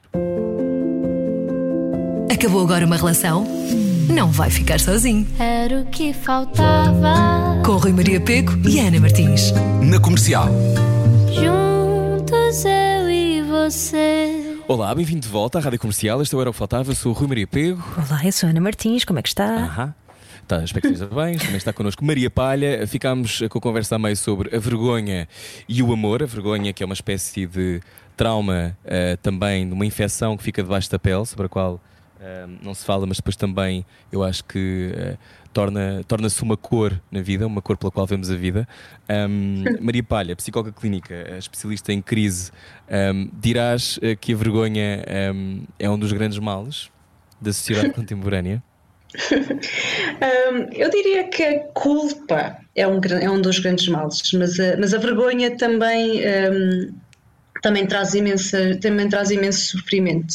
Acabou agora uma relação? Não vai ficar sozinho. Era o que faltava. Com Rui Maria Peco e Ana Martins. Na comercial. Juntos eu e você. Olá, bem-vindo de volta à Rádio Comercial. Este é o Era o Faltava. Eu sou o Rui Maria Pego. Olá, eu sou a Ana Martins. Como é que está? Aham. Tá, espero que esteja bem. Também está connosco Maria Palha. Ficámos com a conversa a meio sobre a vergonha e o amor. A vergonha, que é uma espécie de trauma uh, também, de uma infecção que fica debaixo da pele, sobre a qual Um, não se fala, mas depois também eu acho que uh, torna, torna-se uma cor na vida, uma cor pela qual vemos a vida. Um, Maria Palha, psicóloga clínica, especialista em crise, um, dirás uh, que a vergonha é um dos grandes males da sociedade contemporânea? eu diria que a culpa é um, é um dos grandes males, mas a, mas a vergonha também também traz, imensa, também traz imenso sofrimento.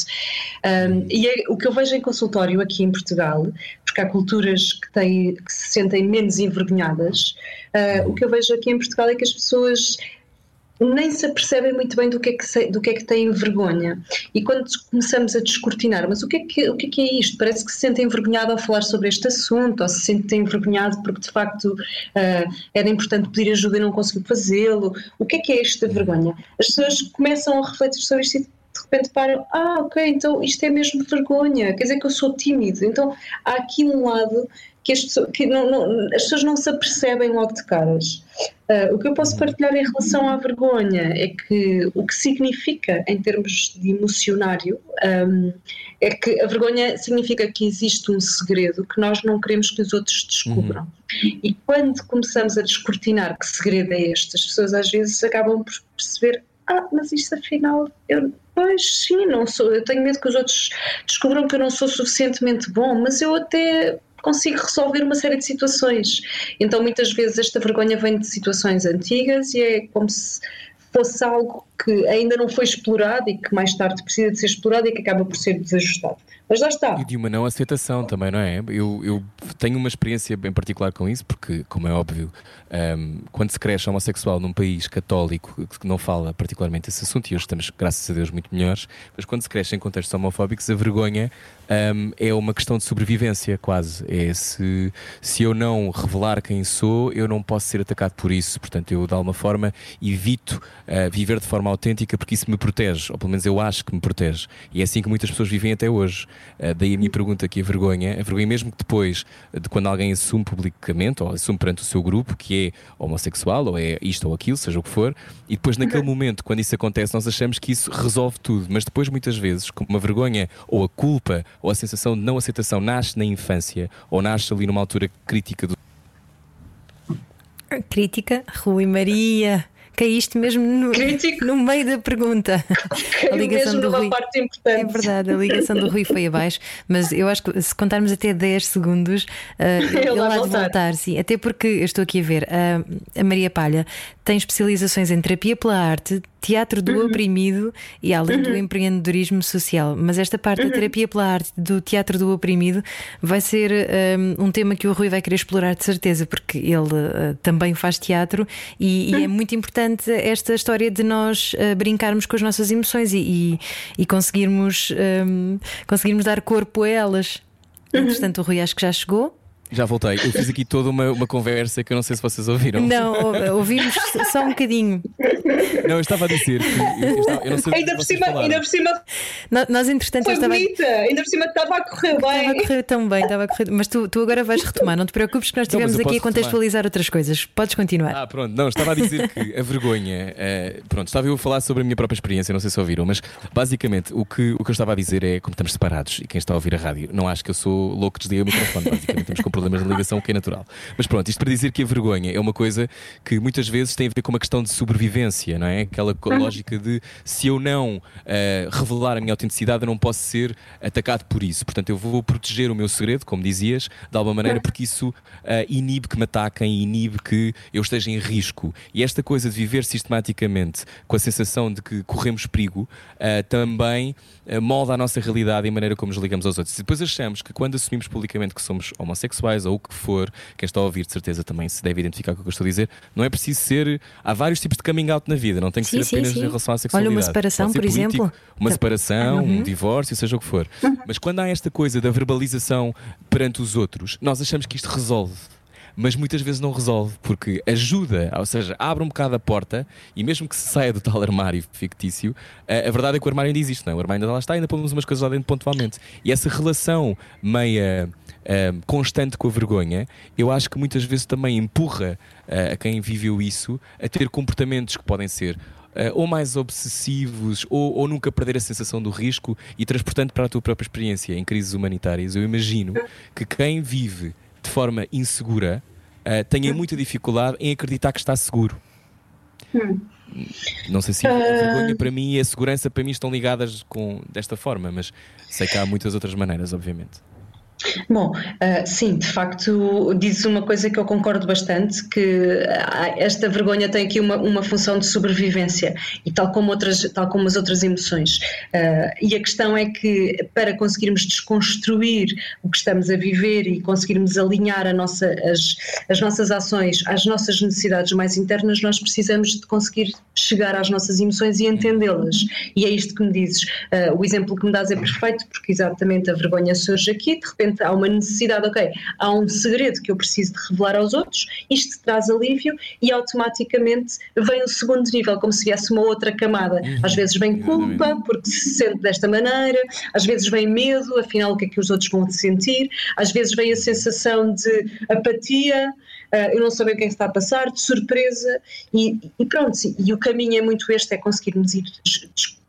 Um, e é, o que eu vejo em consultório aqui em Portugal, porque há culturas que, têm, que se sentem menos envergonhadas, uh, o que eu vejo aqui em Portugal é que as pessoas nem se apercebem muito bem do que, é que se, do que é que têm vergonha. E quando começamos a descortinar, mas o que, é que, o que é que é isto? Parece que se sentem envergonhados ao falar sobre este assunto, ou se sentem envergonhados porque de facto uh, era importante pedir ajuda e não conseguiu fazê-lo. O que é que é esta vergonha? As pessoas começam a refletir sobre isto e de repente param, ah, ok, então isto é mesmo vergonha, quer dizer que eu sou tímido. Então há aqui um lado que as pessoas, que não, não, as pessoas não se apercebem logo de caras. Uh, o que eu posso partilhar em relação à vergonha é que o que significa em termos de emocionário um, é que a vergonha significa que existe um segredo que nós não queremos que os outros descubram. Uhum. E quando começamos a descortinar que segredo é este, as pessoas às vezes acabam por perceber ah, mas isto afinal, eu, pois sim, não sou, eu tenho medo que os outros descubram que eu não sou suficientemente bom, mas eu até consigo resolver uma série de situações. Então, muitas vezes, esta vergonha vem de situações antigas e é como se fosse algo que ainda não foi explorado e que mais tarde precisa de ser explorado e que acaba por ser desajustado. Mas lá está. E de uma não aceitação também, não é? Eu, eu tenho uma experiência bem particular com isso, porque, como é óbvio, um, quando se cresce homossexual num país católico que não fala particularmente esse assunto, e hoje estamos, graças a Deus, muito melhores, mas quando se cresce em contextos homofóbicos, a vergonha um, é uma questão de sobrevivência, quase. É se, se eu não revelar quem sou, eu não posso ser atacado por isso. Portanto, eu, de alguma forma, evito uh, viver de forma autêntica porque isso me protege, ou pelo menos eu acho que me protege. E é assim que muitas pessoas vivem até hoje. Uh, daí a minha pergunta aqui, a vergonha. A vergonha, mesmo que depois, de quando alguém assume publicamente, ou assume perante o seu grupo, que é homossexual, ou é isto ou aquilo, seja o que for, e depois, naquele momento, quando isso acontece, nós achamos que isso resolve tudo. Mas depois, muitas vezes, como uma vergonha ou a culpa ou a sensação de não aceitação nasce na infância ou nasce ali numa altura crítica do. Crítica, Rui Maria caíste mesmo no, no meio da pergunta. a ligação do Rui. Parte importante. É verdade, a ligação do Rui foi abaixo, mas eu acho que se contarmos até 10 segundos, uh, ele, ele há de voltar, sim. Até porque eu estou aqui a ver, uh, a Maria Palha tem especializações em terapia pela arte, teatro do uhum. oprimido e além uhum. do empreendedorismo social. Mas esta parte uhum. da terapia pela arte, do teatro do oprimido, vai ser um, um, tema que o Rui vai querer explorar de certeza, porque ele uh, também faz teatro e, e, é muito importante esta história de nós uh, brincarmos com as nossas emoções e, e, e conseguirmos, um, conseguirmos dar corpo a elas. Uhum. Entretanto, o Rui acho que já chegou. Já voltei. Eu fiz aqui toda uma, uma conversa que eu não sei se vocês ouviram. Não, ouvimos só um bocadinho. Não, eu estava a dizer que. Eu, estava, eu não sei ainda, por cima, ainda por cima. Nós, entretanto, foi estava. Bonita. Ainda por cima estava a correr bem. Estava a correr tão bem, estava a correr. Mas tu, tu agora vais retomar, não te preocupes que nós estivemos aqui a contextualizar retomar. outras coisas. Podes continuar. Ah, pronto. Não, estava a dizer que a vergonha. Uh, pronto, estava eu a falar sobre a minha própria experiência, não sei se ouviram, mas basicamente o que, o que eu estava a dizer é como estamos separados e quem está a ouvir a rádio, não acho que eu sou louco de desligar o microfone. Basicamente, estamos problemas de ligação, que é natural. Mas pronto, isto para dizer que a vergonha é uma coisa que muitas vezes tem a ver com uma questão de sobrevivência, não é? Aquela uhum. lógica de se eu não uh, revelar a minha autenticidade, eu não posso ser atacado por isso. Portanto, eu vou proteger o meu segredo, como dizias, de alguma maneira, porque isso uh, inibe que me ataquem, inibe que eu esteja em risco. E esta coisa de viver sistematicamente com a sensação de que corremos perigo uh, também molda a nossa realidade e a maneira como nos ligamos aos outros. E depois achamos que quando assumimos publicamente que somos homossexuais ou o que for, quem está a ouvir de certeza também se deve identificar com o que eu estou a dizer. Não é preciso ser. Há vários tipos de coming out na vida, não tem que sim, ser apenas sim, em relação à sexualidade. Olha, uma separação, por político, exemplo. Uma separação, uhum. um divórcio, seja o que for. Uhum. Mas quando há esta coisa da verbalização perante os outros, nós achamos que isto resolve mas muitas vezes não resolve, porque ajuda, ou seja, abre um bocado a porta e mesmo que se saia do tal armário fictício, a, a verdade é que o armário ainda existe, não é? O armário ainda lá está, ainda pomos umas coisas lá dentro pontualmente. E essa relação meia uh, constante com a vergonha, eu acho que muitas vezes também empurra uh, a quem viveu isso a ter comportamentos que podem ser uh, ou mais obsessivos, ou, ou, nunca perder a sensação do risco e transportando para a tua própria experiência em crises humanitárias, eu imagino que quem vive de forma insegura uh, tenha muita dificuldade em acreditar que está seguro. Hum. Não sei se a vergonha para mim e a segurança para mim estão ligadas com, desta forma, mas sei que há muitas outras maneiras, obviamente. Bom, uh, sim, de facto, dizes uma coisa que eu concordo bastante, que esta vergonha tem aqui uma, uma função de sobrevivência e tal como, outras, tal como as outras emoções. Uh, e a questão é que para conseguirmos desconstruir o que estamos a viver e conseguirmos alinhar nossa, as, as nossas ações às nossas necessidades mais internas, nós precisamos de conseguir chegar às nossas emoções e entendê-las. E é isto que me dizes. Uh, o exemplo que me dás é perfeito, porque exatamente a vergonha surge aqui, de repente repente há uma necessidade, ok, há um segredo que eu preciso de revelar aos outros, isto traz alívio e automaticamente vem o segundo nível, como se viesse uma outra camada. Uhum. Às vezes vem culpa, porque se sente desta maneira, às vezes vem medo, afinal o que é que os outros vão sentir, às vezes vem a sensação de apatia, uh, eu não saber o que é que está a passar, de surpresa, e, e pronto, e o caminho é muito este, é conseguirmos ir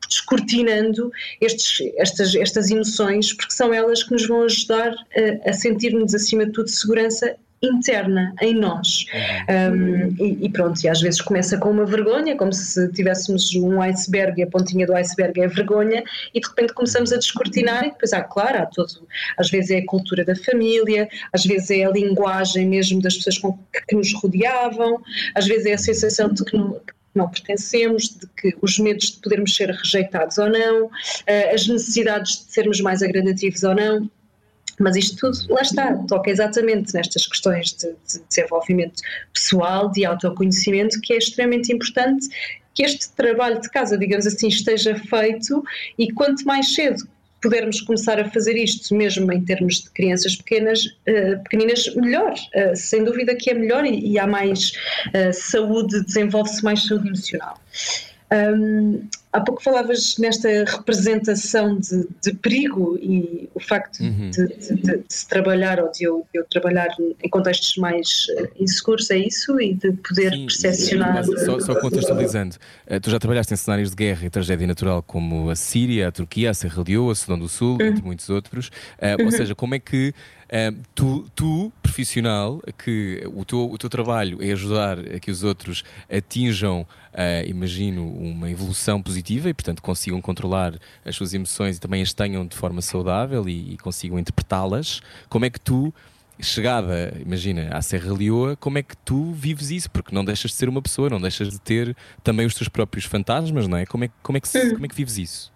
descortinando estes, estas, estas emoções, porque são elas que nos vão ajudar a, a sentir-nos, acima de tudo, segurança interna em nós. Um, e, e, pronto, e às vezes começa com uma vergonha, como se tivéssemos um iceberg e a pontinha do iceberg é a vergonha, e de repente começamos a descortinar, e depois há, claro, há todo, às vezes é a cultura da família, às vezes é a linguagem mesmo das pessoas com que, que nos rodeavam, às vezes é a sensação de que não pertencemos, de que os medos de podermos ser rejeitados ou não, eh, as necessidades de sermos mais agradativos ou não. Mas isto tudo, lá está, toca exatamente nestas questões de, de desenvolvimento pessoal, de autoconhecimento, que é extremamente importante que este trabalho de casa, digamos assim, esteja feito e quanto mais cedo pudermos começar a fazer isto, mesmo em termos de crianças pequenas, uh, pequeninas, melhor. Uh, sem dúvida que é melhor e, e há mais uh, saúde, desenvolve-se mais saúde emocional. Um, há pouco falavas nesta representação de, de perigo e o facto uhum. de, de, de, se trabalhar ou de eu, eu, trabalhar em contextos mais uh, inseguros, é isso? E de poder Sim, percepcionar. Só, só contextualizando, uh, tu já trabalhaste em cenários de guerra e tragédia natural como a Síria, a Turquia, a Serra Leoa, a Sudão do Sul, uhum. entre muitos outros. Uh, uhum. Ou seja, como é que tu, tu, profissional, que o teu, o teu trabalho é ajudar a que os outros atinjam, uh, imagino, uma evolução positiva e, portanto, consigam controlar as suas emoções e também as tenham de forma saudável e, e consigam interpretá-las. Como é que tu chegada, imagina, à Serra Leoa, como é que tu vives isso? Porque não deixas de ser uma pessoa, não deixas de ter também os teus próprios fantasmas, não é? Como é, como é, que, como é que vives isso?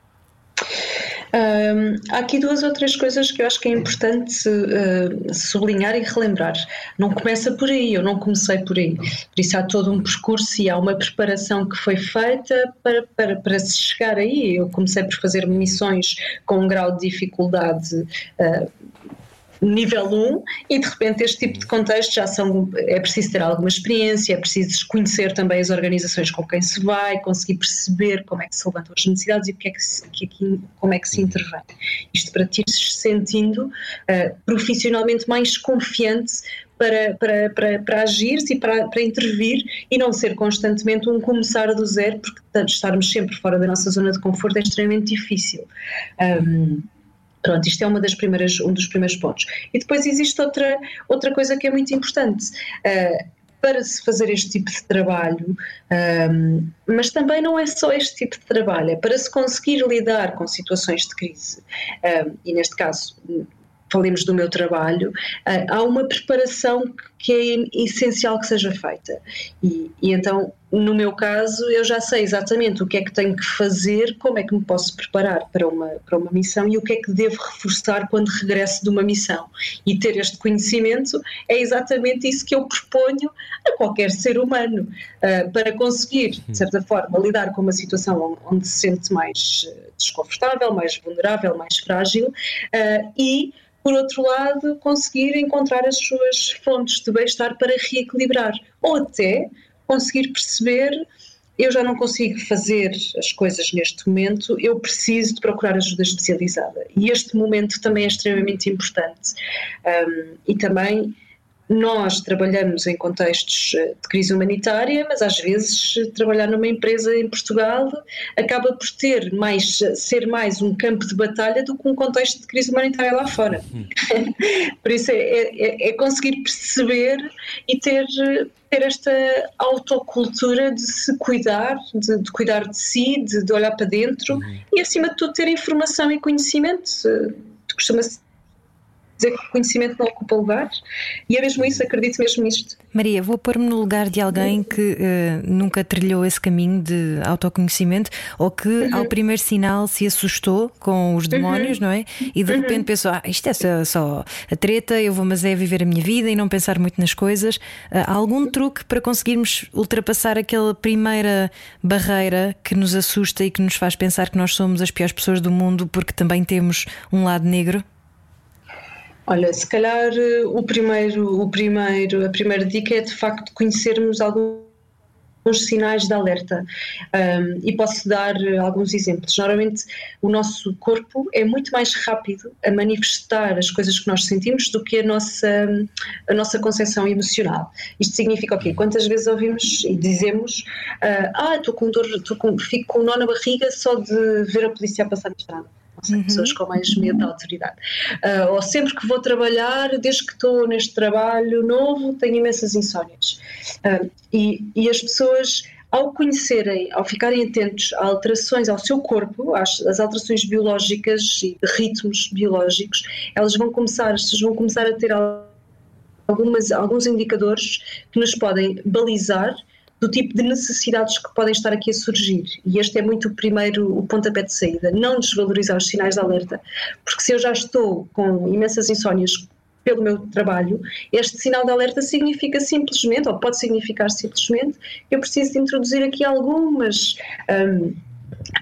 Um, há aqui duas ou três coisas que eu acho que é importante uh, sublinhar e relembrar. Não começa por aí, eu não comecei por aí. Por isso há todo um percurso e há uma preparação que foi feita para, para, para se chegar aí. Eu comecei por fazer missões com um grau de dificuldade uh, nível 1 e de repente este tipo de contexto já são, é preciso ter alguma experiência, é preciso conhecer também as organizações com quem se vai, conseguir perceber como é que se levantam as necessidades e porque é que, se, que, como é que se intervém. Isto para ti se sentindo uh, profissionalmente mais confiante para, para, para, para agir e para, para intervir e não ser constantemente um começar do zero, porque estarmos sempre fora da nossa zona de conforto é extremamente difícil. Um, Pronto, isto é uma das primeiras, um dos primeiros pontos. E depois existe outra, outra coisa que é muito importante. Uh, para se fazer este tipo de trabalho, um, mas também não é só este tipo de trabalho, é para se conseguir lidar com situações de crise. Um, e neste caso, falemos do meu trabalho, uh, há uma preparação que é essencial que seja feita. E, e, então, no meu caso, eu já sei exatamente o que é que tenho que fazer, como é que me posso preparar para uma, para uma missão e o que é que devo reforçar quando regresso de uma missão. E ter este conhecimento é exatamente isso que eu proponho a qualquer ser humano, uh, para conseguir, de certa forma, lidar com uma situação onde se sente mais eh, desconfortável, mais vulnerável, mais frágil uh, e por outro lado, conseguir encontrar as suas fontes de bem-estar para reequilibrar, ou até conseguir perceber eu já não consigo fazer as coisas neste momento, eu preciso de procurar ajuda especializada. E este momento também é extremamente importante. Um, e também nós trabalhamos em contextos eh, de crise humanitária, mas às vezes eh, trabalhar numa empresa em Portugal acaba por ter mais, ser mais um campo de batalha do que um contexto de crise humanitária lá fora. por isso é, é, é conseguir perceber e ter ter esta autocultura de se cuidar, de, de cuidar de si, de, de, olhar para dentro uhum. e, acima de tudo, ter informação e conhecimento. Dizer que o conhecimento não ocupa lugar e é mesmo isso, acredito mesmo nisto. Maria, vou pôr-me no lugar de alguém que uh, nunca trilhou esse caminho de autoconhecimento ou que uhum. ao primeiro sinal se assustou com os demónios, uhum. não é? E de uhum. repente pensou: ah, isto é só, só, a treta, eu vou, mas é viver a minha vida e não pensar muito nas coisas. Uh, há algum truque para conseguirmos ultrapassar aquela primeira barreira que nos assusta e que nos faz pensar que nós somos as piores pessoas do mundo porque também temos um lado negro? Olha, se calhar eh, o primeiro, o primeiro, a primeira dica é de facto conhecermos alguns sinais de alerta um, e posso dar eh, alguns exemplos. Normalmente o nosso corpo é muito mais rápido a manifestar as coisas que nós sentimos do que a nossa, a nossa concepção emocional. Isto significa o quê? Quantas vezes ouvimos e dizemos uh, ah, estou com dor, estou com, fico com um nó na barriga só de ver a polícia a passar na estrada uhum. pessoas com mais medo da autoridade. Uh, ou sempre que vou trabalhar, desde que estou neste trabalho novo, tenho imensas insónias. Uh, e, e as pessoas ao conhecerem, ao ficarem atentos a alterações ao seu corpo, às, às, alterações biológicas e ritmos biológicos, elas vão começar, vão começar a ter algumas, alguns indicadores que nos podem balizar do tipo de necessidades que podem estar aqui a surgir. E este é muito o primeiro, o pontapé de saída, não desvalorizar os sinais de alerta, porque se eu já estou com imensas insónias pelo meu trabalho, este sinal de alerta significa simplesmente, ou pode significar simplesmente, que eu preciso de introduzir aqui algumas. Um,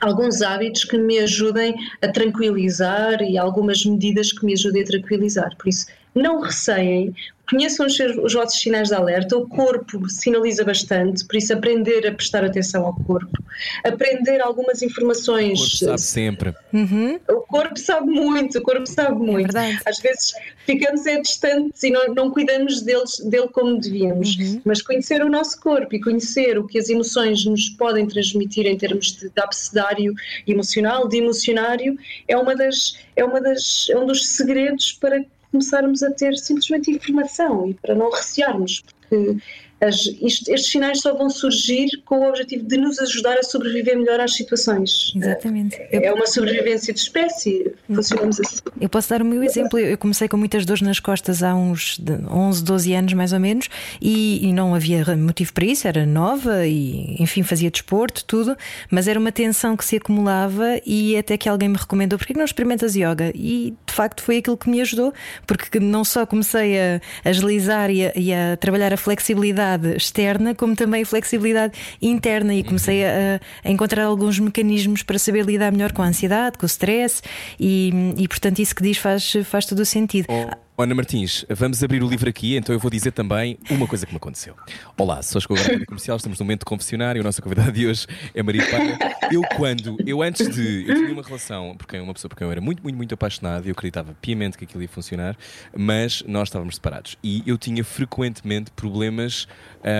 alguns hábitos que me ajudem a tranquilizar e algumas medidas que me ajudem a tranquilizar. Por isso, não receiem, conheçam os, seus, os vossos sinais de alerta, o corpo sinaliza bastante, por isso aprender a prestar atenção ao corpo, aprender algumas informações. O corpo sabe sempre. Uhum. O corpo sabe muito, o corpo sabe é muito. É Às vezes ficamos é distantes e não, não cuidamos deles, dele como devíamos, uhum. mas conhecer o nosso corpo e conhecer o que as emoções nos podem transmitir em termos de, de abecedário emocional, de emocionário, é uma das é uma das é um dos segredos para começarmos a ter simplesmente informação e para não recearmos, porque as, isto, estes sinais só vão surgir com o objetivo de nos ajudar a sobreviver melhor às situações. Exatamente. É, é uma sobrevivência de espécie, funcionamos assim. Eu posso dar o meu exemplo. Eu comecei com muitas dores nas costas há uns 11, 12 anos mais ou menos e, e não havia motivo para isso, era nova e, enfim, fazia desporto, tudo, mas era uma tensão que se acumulava e até que alguém me recomendou: porquê não experimentas yoga? E de facto foi aquilo que me ajudou, porque não só comecei a agilizar e a, e a trabalhar a flexibilidade flexibilidade externa como também flexibilidade interna e comecei a, a, encontrar alguns mecanismos para saber lidar melhor com a ansiedade, com o stress e, e portanto isso que diz faz, faz todo o sentido. Oh. Ana Martins, vamos abrir o livro aqui, então eu vou dizer também uma coisa que me aconteceu. Olá, sou a Rádio Comercial, estamos no momento de confessionário, a nossa convidada de hoje é Maria Paia. Eu quando, eu antes de, eu tinha uma relação, porque uma pessoa porque eu era muito, muito, muito apaixonado eu acreditava piamente que aquilo ia funcionar, mas nós estávamos separados e eu tinha frequentemente problemas,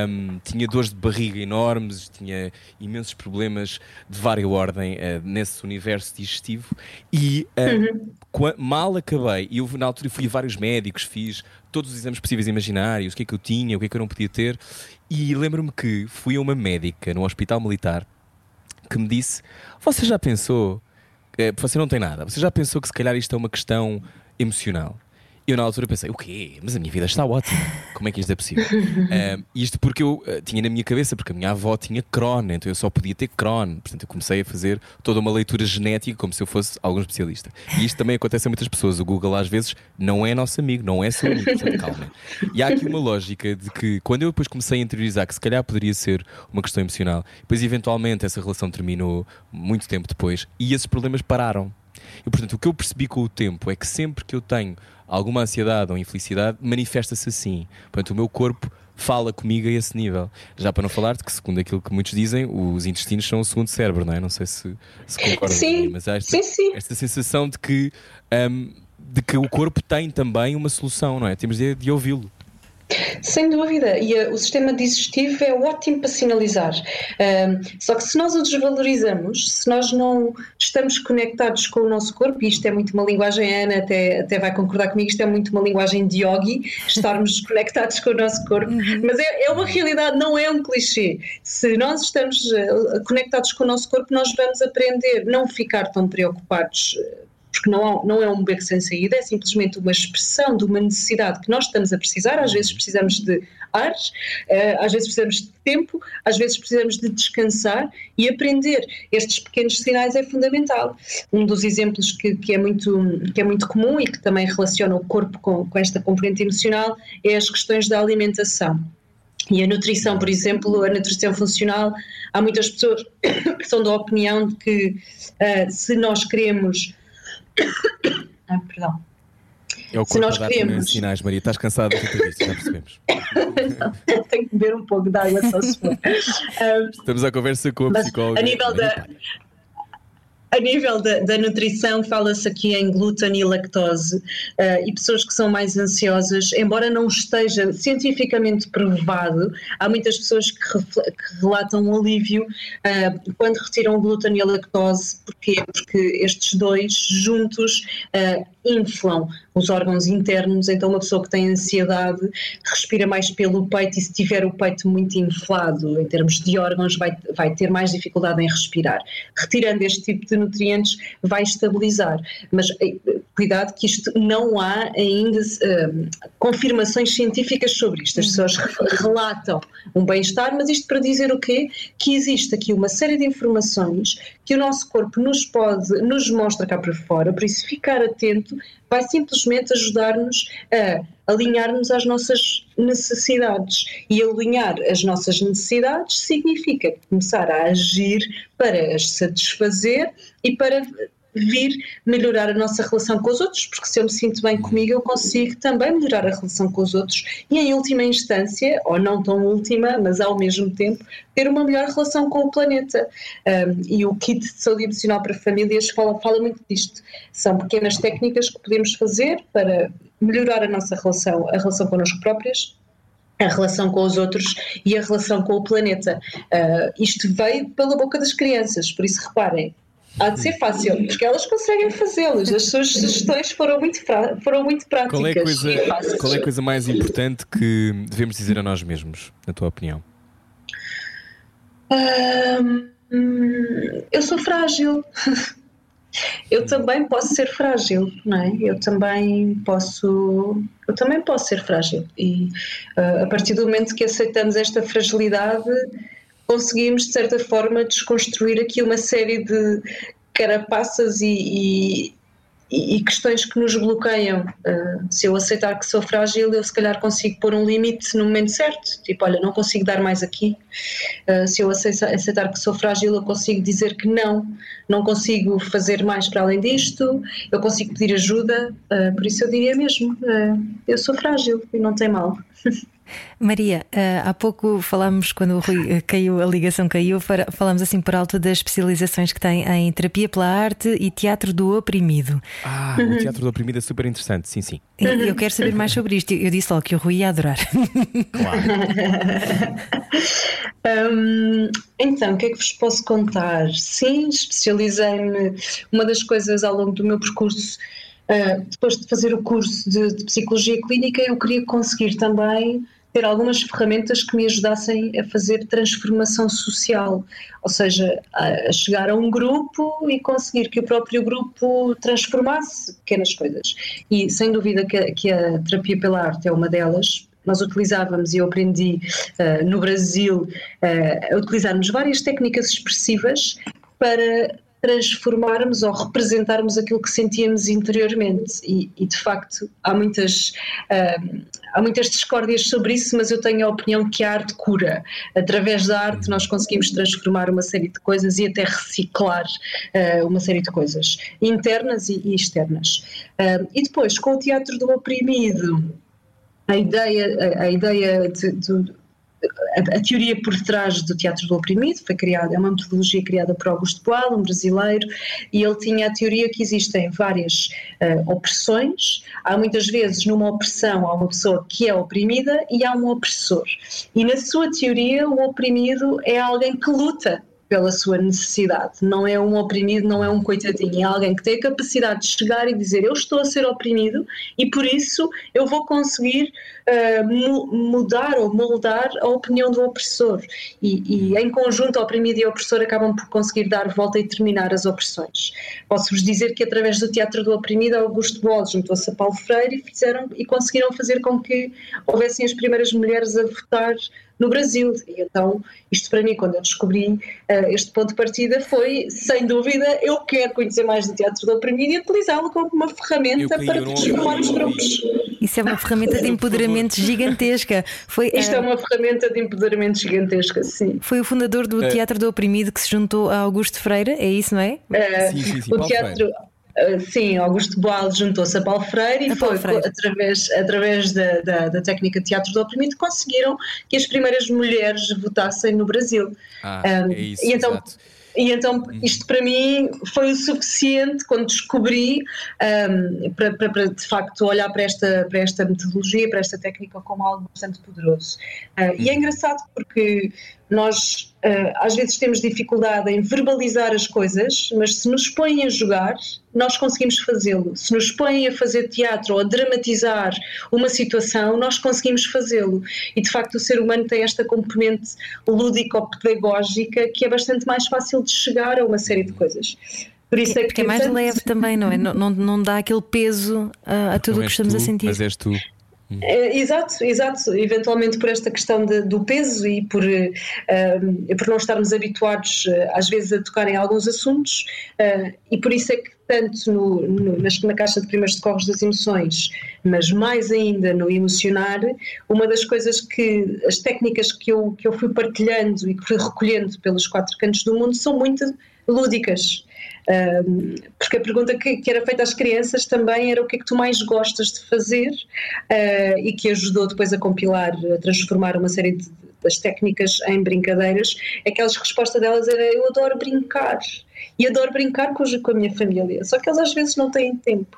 um, tinha dores de barriga enormes, tinha imensos problemas de vária ordem uh, nesse universo digestivo e uh, uhum. Mal acabei, e na altura fui a vários médicos fiz todos os exames possíveis imaginários, o que é que eu tinha, o que é que eu não podia ter. E lembro-me que fui a uma médica no hospital militar que me disse: Você já pensou? Eh, você não tem nada, você já pensou que se calhar isto é uma questão emocional? Eu na altura pensei, o quê? Mas a minha vida está ótima. Como é que isto é possível? um, isto porque eu uh, tinha na minha cabeça, porque a minha avó tinha Crohn, então eu só podia ter Crohn. Portanto, eu comecei a fazer toda uma leitura genética como se eu fosse algum especialista. E isto também acontece a muitas pessoas. O Google às vezes não é nosso amigo, não é seu amigo, portanto, calma. E há aqui uma lógica de que quando eu depois comecei a interiorizar que se calhar poderia ser uma questão emocional, depois eventualmente essa relação terminou muito tempo depois e esses problemas pararam. E portanto, o que eu percebi com o tempo é que sempre que eu tenho alguma ansiedade ou infelicidade, manifesta-se assim. Portanto, o meu corpo fala comigo a esse nível. Já para não falar de que, segundo aquilo que muitos dizem, os intestinos são o segundo cérebro, não é? Não sei se, se concorda sim, mas há esta, sim, sim. esta sensação de que, um, de que o corpo tem também uma solução, não é? Temos de, de ouvi-lo. Sem dúvida, e uh, o sistema digestivo é ótimo para sinalizar. Uh, só que se nós o desvalorizamos, se nós não estamos conectados com o nosso corpo, e isto é muito uma linguagem, a Ana até, até vai concordar comigo, isto é muito uma linguagem de yogi, estarmos conectados com o nosso corpo, uhum. mas é, é, uma realidade, não é um clichê. Se nós estamos uh, conectados com o nosso corpo, nós vamos aprender não ficar tão preocupados porque não, não é um beco sem saída, é simplesmente uma expressão de uma necessidade que nós estamos a precisar. Às vezes precisamos de ar, eh, às vezes precisamos de tempo, às vezes precisamos de descansar e aprender estes pequenos sinais é fundamental. Um dos exemplos que, que, é, muito, que é muito comum e que também relaciona o corpo com, com esta componente emocional é as questões da alimentação. E a nutrição, por exemplo, a nutrição funcional, há muitas pessoas que são da opinião de que uh, se nós queremos ah, perdão. É o corpo Se nós queremos... sinais, Maria. Estás cansada de tudo isso, já percebemos. Não, tenho que beber um pouco de água só se for. Um, Estamos à conversa com a psicóloga. A nível da, a nível da, da nutrição, fala-se aqui em glúten e lactose uh, e pessoas que são mais ansiosas, embora não esteja cientificamente provado, há muitas pessoas que, que relatam um alívio uh, quando retiram o glúten e lactose. Porquê? Porque estes dois juntos uh, inflam os órgãos internos, então uma pessoa que tem ansiedade respira mais pelo peito e se tiver o peito muito inflado em termos de órgãos vai, vai ter mais dificuldade em respirar. Retirando este tipo de nutrientes vai estabilizar, mas eh, cuidado que isto não há ainda uh, confirmações científicas sobre isto, as pessoas relatam um bem-estar, mas isto para dizer o quê? Que existe aqui uma série de informações que o nosso corpo nos pode, nos mostra cá para fora, por isso ficar atento vai simplesmente ajudar-nos a alinharmos às nossas necessidades. E alinhar as nossas necessidades significa começar a agir para as satisfazer e para vir melhorar a nossa relação com os outros, porque se eu me sinto bem comigo, eu consigo também melhorar a relação com os outros e, em última instância, ou não tão última, mas ao mesmo tempo, ter uma melhor relação com o planeta. Um, e o kit de saúde emocional para famílias fala, fala muito disto. São pequenas técnicas que podemos fazer para melhorar a nossa relação, a relação connosco próprias, a relação com os outros e a relação com o planeta. Uh, isto veio pela boca das crianças, por isso reparem, Há de ser fácil, porque elas conseguem fazê-los. As suas sugestões foram muito, foram muito práticas. Qual é, a coisa, qual é a coisa mais importante que devemos dizer a nós mesmos, na tua opinião? Hum, eu sou frágil. Eu também posso ser frágil, não é? Eu também posso, eu também posso ser frágil e uh, a partir do momento que aceitamos esta fragilidade, conseguimos, de certa forma, desconstruir aqui uma série de carapaças e, e, e questões que nos bloqueiam. Uh, se eu aceitar que sou frágil, eu se calhar consigo pôr um limite no momento certo. Tipo, olha, não consigo dar mais aqui. Uh, se eu aceitar, que sou frágil, eu consigo dizer que não, não consigo fazer mais para além disto, eu consigo pedir ajuda. Uh, por isso eu diria mesmo, eu sou frágil e não tem mal. Maria, uh, há pouco falámos, quando o Rui eh, caiu, a ligação caiu, falámos assim por alto das especializações que tem em terapia pela arte e teatro do oprimido. Ah, o teatro do oprimido é super interessante, sim, sim. Eu quero saber mais sobre isto. Eu disse logo que o Rui ia adorar. Claro. um, então, o que é que vos posso contar? Sim, especializei-me. Uma das coisas ao longo do meu percurso Uh, depois de fazer o curso de, de, Psicologia Clínica, eu queria conseguir também ter algumas ferramentas que me ajudassem a fazer transformação social, ou seja, a, chegar a um grupo e conseguir que o próprio grupo transformasse pequenas coisas. E sem dúvida que a, que a terapia pela arte é uma delas, nós utilizávamos e eu aprendi uh, no Brasil uh, a utilizarmos várias técnicas expressivas para transformarmos ou representarmos aquilo que sentíamos interiormente. E, e de facto há muitas uh, há muitas discórdias sobre isso mas eu tenho a opinião que a arte cura. Através da arte nós conseguimos transformar uma série de coisas e até reciclar uh, uma série de coisas internas e, e externas. Uh, e depois com o teatro do oprimido a ideia a, a ideia de, de a, a, teoria por trás do teatro do oprimido foi criada, é uma metodologia criada por Augusto Boal, um brasileiro, e ele tinha a teoria que existem várias uh, opressões. Há muitas vezes numa opressão há uma pessoa que é oprimida e há um opressor. E na sua teoria, o oprimido é alguém que luta pela sua necessidade. Não é um oprimido, não é um coitadinho, é alguém que tem a capacidade de chegar e dizer eu estou a ser oprimido e por isso eu vou conseguir uh, mudar ou moldar a opinião do opressor. E, e, em conjunto, oprimido e opressor acabam por conseguir dar volta e terminar as opressões. Posso-vos dizer que através do teatro do oprimido, Augusto Boal juntou-se a Paulo Freire e, fizeram, e conseguiram fazer com que houvessem as primeiras mulheres a votar no Brasil. E então, isto para mim, quando eu descobri uh, este ponto de partida, foi, sem dúvida, eu quero conhecer mais do teatro do oprimido e utilizá-lo como uma ferramenta para transformar os grupos. Isso é uma ferramenta de empoderamento gigantesca. Foi, Isto uh, é uma ferramenta de empoderamento gigantesca, sim. Foi o fundador do é. Teatro do Oprimido que se juntou a Augusto Freire, é isso, não é? Uh, sim, sim, sim, o teatro. Ah, sim, Augusto Boal juntou-se a Paulo Freire e a foi Freire. através, através da, da, da, técnica de teatro do oprimido conseguiram que as primeiras mulheres votassem no Brasil. Ah, um, é isso, e então, exato. E então uhum. isto para mim foi o suficiente quando descobri um, para, para, para, de facto olhar para esta, para esta metodologia, para esta técnica como algo bastante poderoso. Uh, e é uhum. engraçado porque nós uh, às vezes temos dificuldade em verbalizar as coisas, mas se nos põem a jogar, nós conseguimos fazê-lo. Se nos põem a fazer teatro ou a dramatizar uma situação, nós conseguimos fazê-lo. E de facto o ser humano tem esta componente lúdico-pedagógica que é bastante mais fácil de chegar a uma série de coisas. Por isso é, que é mais leve também, não é? Não, não, não dá aquele peso a, a tudo o que estamos tu, a sentir. Mas és tu. É, exato, exato. Eventualmente por esta questão de, do peso e por, uh, por não estarmos habituados, uh, às vezes, a tocar em alguns assuntos, uh, e por isso é que, tanto no, no, na caixa de primeiros socorros das emoções, mas mais ainda no emocionar, uma das coisas que, as técnicas que eu, que eu fui partilhando e que fui recolhendo pelos quatro cantos do mundo são muito lúdicas porque a pergunta que, que, era feita às crianças também era o que é que tu mais gostas de fazer uh, e que ajudou depois a compilar, a transformar uma série de, das técnicas em brincadeiras. Aquelas respostas delas era eu adoro brincar e adoro brincar com, a minha família, só que eles às vezes não têm tempo.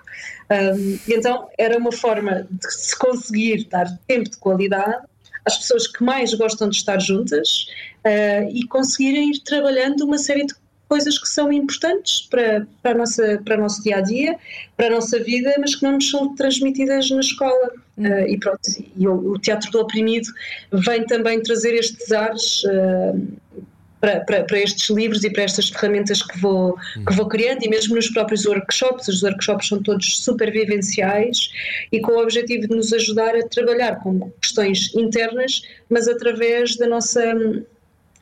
Um, então era uma forma de se conseguir dar tempo de qualidade às pessoas que mais gostam de estar juntas uh, e conseguirem ir trabalhando uma série de coisas que são importantes para, para, a nossa, para o nosso dia a dia, para a nossa vida, mas que não nos são transmitidas na escola. Uh, e pronto, e o, o, Teatro do Oprimido vem também trazer estes ares. Uh, para, para, para, estes livros e para estas ferramentas que vou, que vou criando, e mesmo nos próprios workshops, os workshops são todos super vivenciais e com o objetivo de nos ajudar a trabalhar com questões internas, mas através da nossa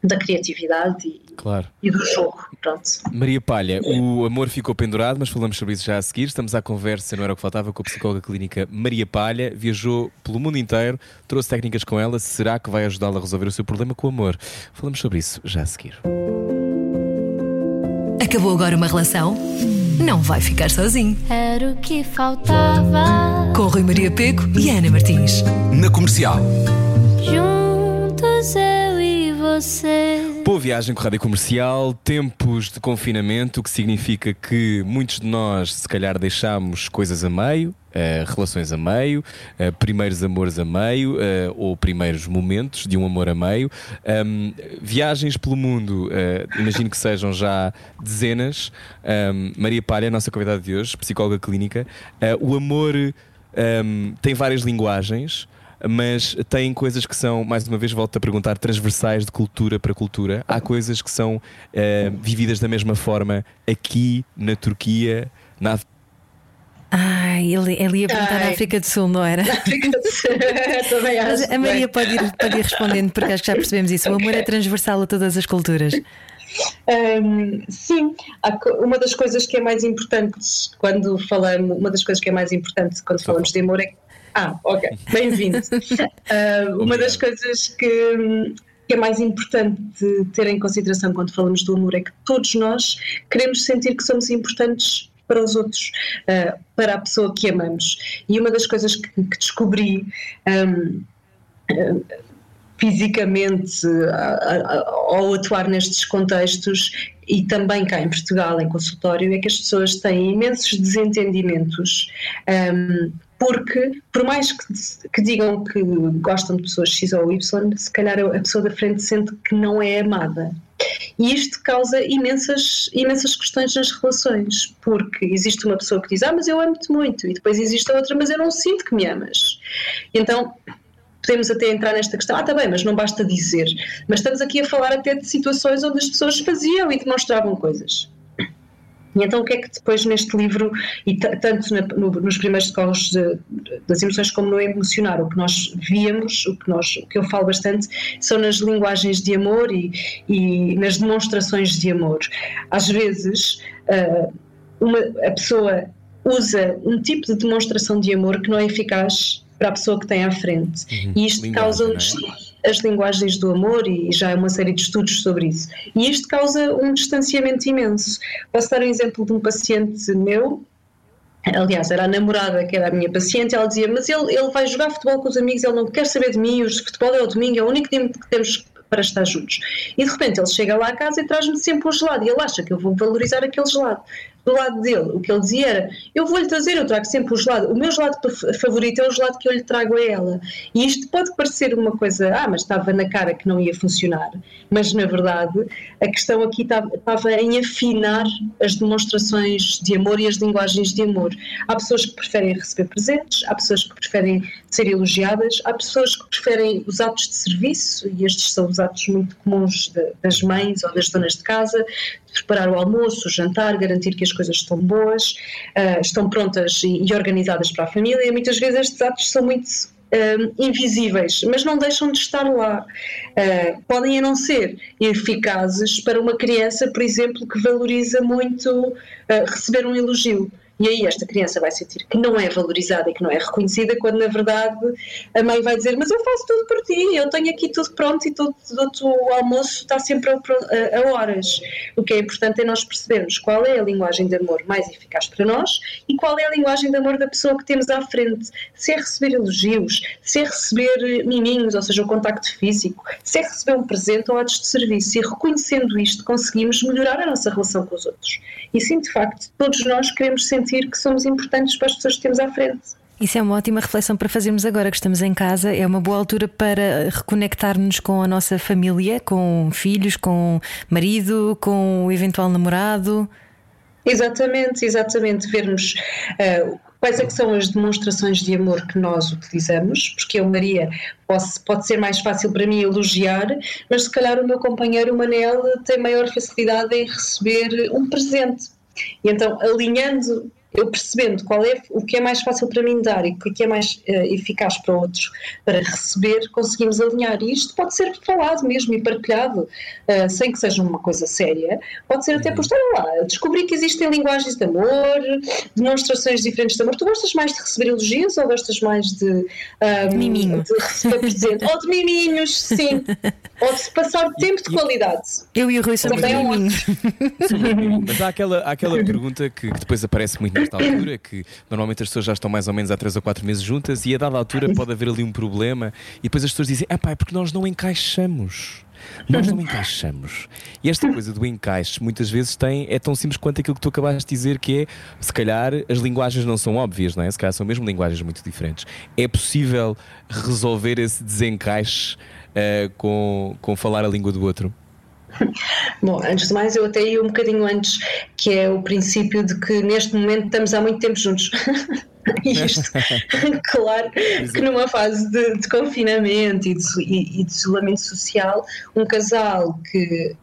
da criatividade e, claro. e do jogo. Pronto. Maria Palha, o amor ficou pendurado, mas falamos sobre isso já a seguir. Estamos à conversa, não era o que faltava, com a psicóloga clínica Maria Palha. Viajou pelo mundo inteiro, trouxe técnicas com ela. Será que vai ajudá-la a resolver o seu problema com o amor? Falamos sobre isso já a seguir. Acabou agora uma relação? Não vai ficar sozinho. Era o que faltava. Com Rui Maria Peco e Ana Martins. Na comercial. Juntos eu e você. Boa viagem com Rádio Comercial, tempos de confinamento, o que significa que muitos de nós, se calhar, deixámos coisas a meio, uh, relações a meio, uh, primeiros amores a meio, uh, ou primeiros momentos de um amor a meio. Um, viagens pelo mundo, imagino que sejam já dezenas. Um, Maria Palha, nossa convidada de hoje, psicóloga clínica. o amor um, tem várias linguagens mas tem coisas que são, mais uma vez, volto a perguntar, transversais de cultura para cultura. Há coisas que são uh, vividas da mesma forma aqui na Turquia, na Ai, ele, ele ia perguntar Ai. na África do Sul, não era? Na África do Sul, também acho. Mas a Maria pode ir, pode ir respondendo, porque acho que já percebemos isso. O amor é transversal a todas as culturas. Um, sim, uma das coisas que é mais importante quando falamos, uma das coisas que é mais importante quando falamos de amor é ah, ok, bem-vindo. uh, uma das coisas que, que é mais importante ter em consideração quando falamos do amor é que todos nós queremos sentir que somos importantes para os outros, uh, para a pessoa que amamos. E uma das coisas que, que descobri. Um, uh, fisicamente ao atuar nestes contextos e também cá em Portugal, em consultório, é que as pessoas têm imensos desentendimentos. Um, porque, por mais que, que, digam que gostam de pessoas X ou Y, se calhar a pessoa da frente sente que não é amada. E isto causa imensas, imensas questões nas relações, porque existe uma pessoa que diz: Ah, mas eu amo-te muito, e depois existe a outra, mas eu não sinto que me amas. Então, podemos até entrar nesta questão, ah, está bem, mas não basta dizer. Mas estamos aqui a falar até de situações onde as pessoas faziam e demonstravam coisas. E então o que é que depois neste livro, e tanto na, no, nos primeiros socorros das emoções como no emocionar, o que nós víamos, o que, nós, o que eu falo bastante, são nas linguagens de amor e, e nas demonstrações de amor. Às vezes uh, uma, a pessoa usa um tipo de demonstração de amor que não é eficaz para a pessoa que tem à frente. Uhum. E isto causa um, é? As linguagens do amor e já há uma série de estudos sobre isso. E isto causa um distanciamento imenso. Posso dar um exemplo de um paciente meu. Aliás, era a namorada que era a minha paciente, ela dizia: Mas ele, ele vai jogar futebol com os amigos, ele não quer saber de mim, o futebol é o domingo, é o único dia que temos para estar juntos. E de repente ele chega lá a casa e traz-me sempre um gelado, e ele acha que eu vou valorizar aquele gelado do lado dele, o que ele dizia era: Eu vou-lhe trazer, eu trago sempre o gelado. O meu gelado favorito é o gelado que eu lhe trago a ela. E isto pode parecer uma coisa, ah, mas estava na cara que não ia funcionar. Mas na verdade, a questão aqui estava, estava em afinar as demonstrações de amor e as linguagens de amor. Há pessoas que preferem receber presentes, há pessoas que preferem ser elogiadas, há pessoas que preferem os atos de serviço, e estes são os atos muito comuns de, das mães ou das donas de casa, preparar o almoço, o jantar, garantir que as coisas estão boas, uh, estão prontas e, e, organizadas para a família. E muitas vezes estes atos são muito uh, invisíveis, mas não deixam de estar lá. Uh, podem não ser eficazes para uma criança, por exemplo, que valoriza muito receber um elogio. E aí esta criança vai sentir que não é valorizada e que não é reconhecida, quando na verdade a mãe vai dizer: Mas eu faço tudo por ti, eu tenho aqui tudo pronto e todo, todo o almoço está sempre a, a, horas. O que é importante é nós percebermos qual é a linguagem de amor mais eficaz para nós e qual é a linguagem de amor da pessoa que temos à frente. Se é receber elogios, se é receber miminhos, ou seja, o contacto físico, se é receber um presente ou atos de serviço. E reconhecendo isto, conseguimos melhorar a nossa relação com os outros. E sim, de facto, todos nós queremos sentir sentir que somos importantes para as pessoas que temos à frente. Isso é uma ótima reflexão para fazermos agora que estamos em casa. É uma boa altura para reconectar-nos com a nossa família, com filhos, com marido, com o eventual namorado. Exatamente, exatamente. Vermos uh, quais é que são as demonstrações de amor que nós utilizamos, porque eu, Maria, posso, pode ser mais fácil para mim elogiar, mas se calhar o meu companheiro, o Manel, tem maior facilidade em receber um presente. E então, alinhando eu percebendo qual é o que é mais fácil para mim dar e o que é mais uh, eficaz para outros para receber, conseguimos alinhar. E isto pode ser falado mesmo e partilhado, uh, sem que seja uma coisa séria. Pode ser até postar lá. Descobri que existem linguagens de amor, demonstrações diferentes de amor. Tu gostas mais de receber elogios ou gostas mais de, um, ehm, Miminho. de receber presente? ou de miminhos, sim. ou de passar tempo de qualidade. Eu e o Rui somos Também miminhos. Mas há aquela, há aquela pergunta que, que depois aparece muito nesta altura, que normalmente as pessoas já estão mais ou menos há 3 ou 4 meses juntas e a dada altura pode haver ali um problema e depois as pessoas dizem: ah pá, é porque nós não encaixamos. Nós não encaixamos. E esta coisa do encaixe muitas vezes tem, é tão simples quanto aquilo que tu acabaste de dizer, que é se calhar as linguagens não são óbvias, não é? Se calhar são mesmo linguagens muito diferentes. É possível resolver esse desencaixe uh, com, com falar a língua do outro? Bom, antes de mais, eu até ia um bocadinho antes, que é o princípio de que neste momento estamos há muito tempo juntos. Isto, claro que numa fase de, de confinamento e de, e, e de isolamento social, um casal que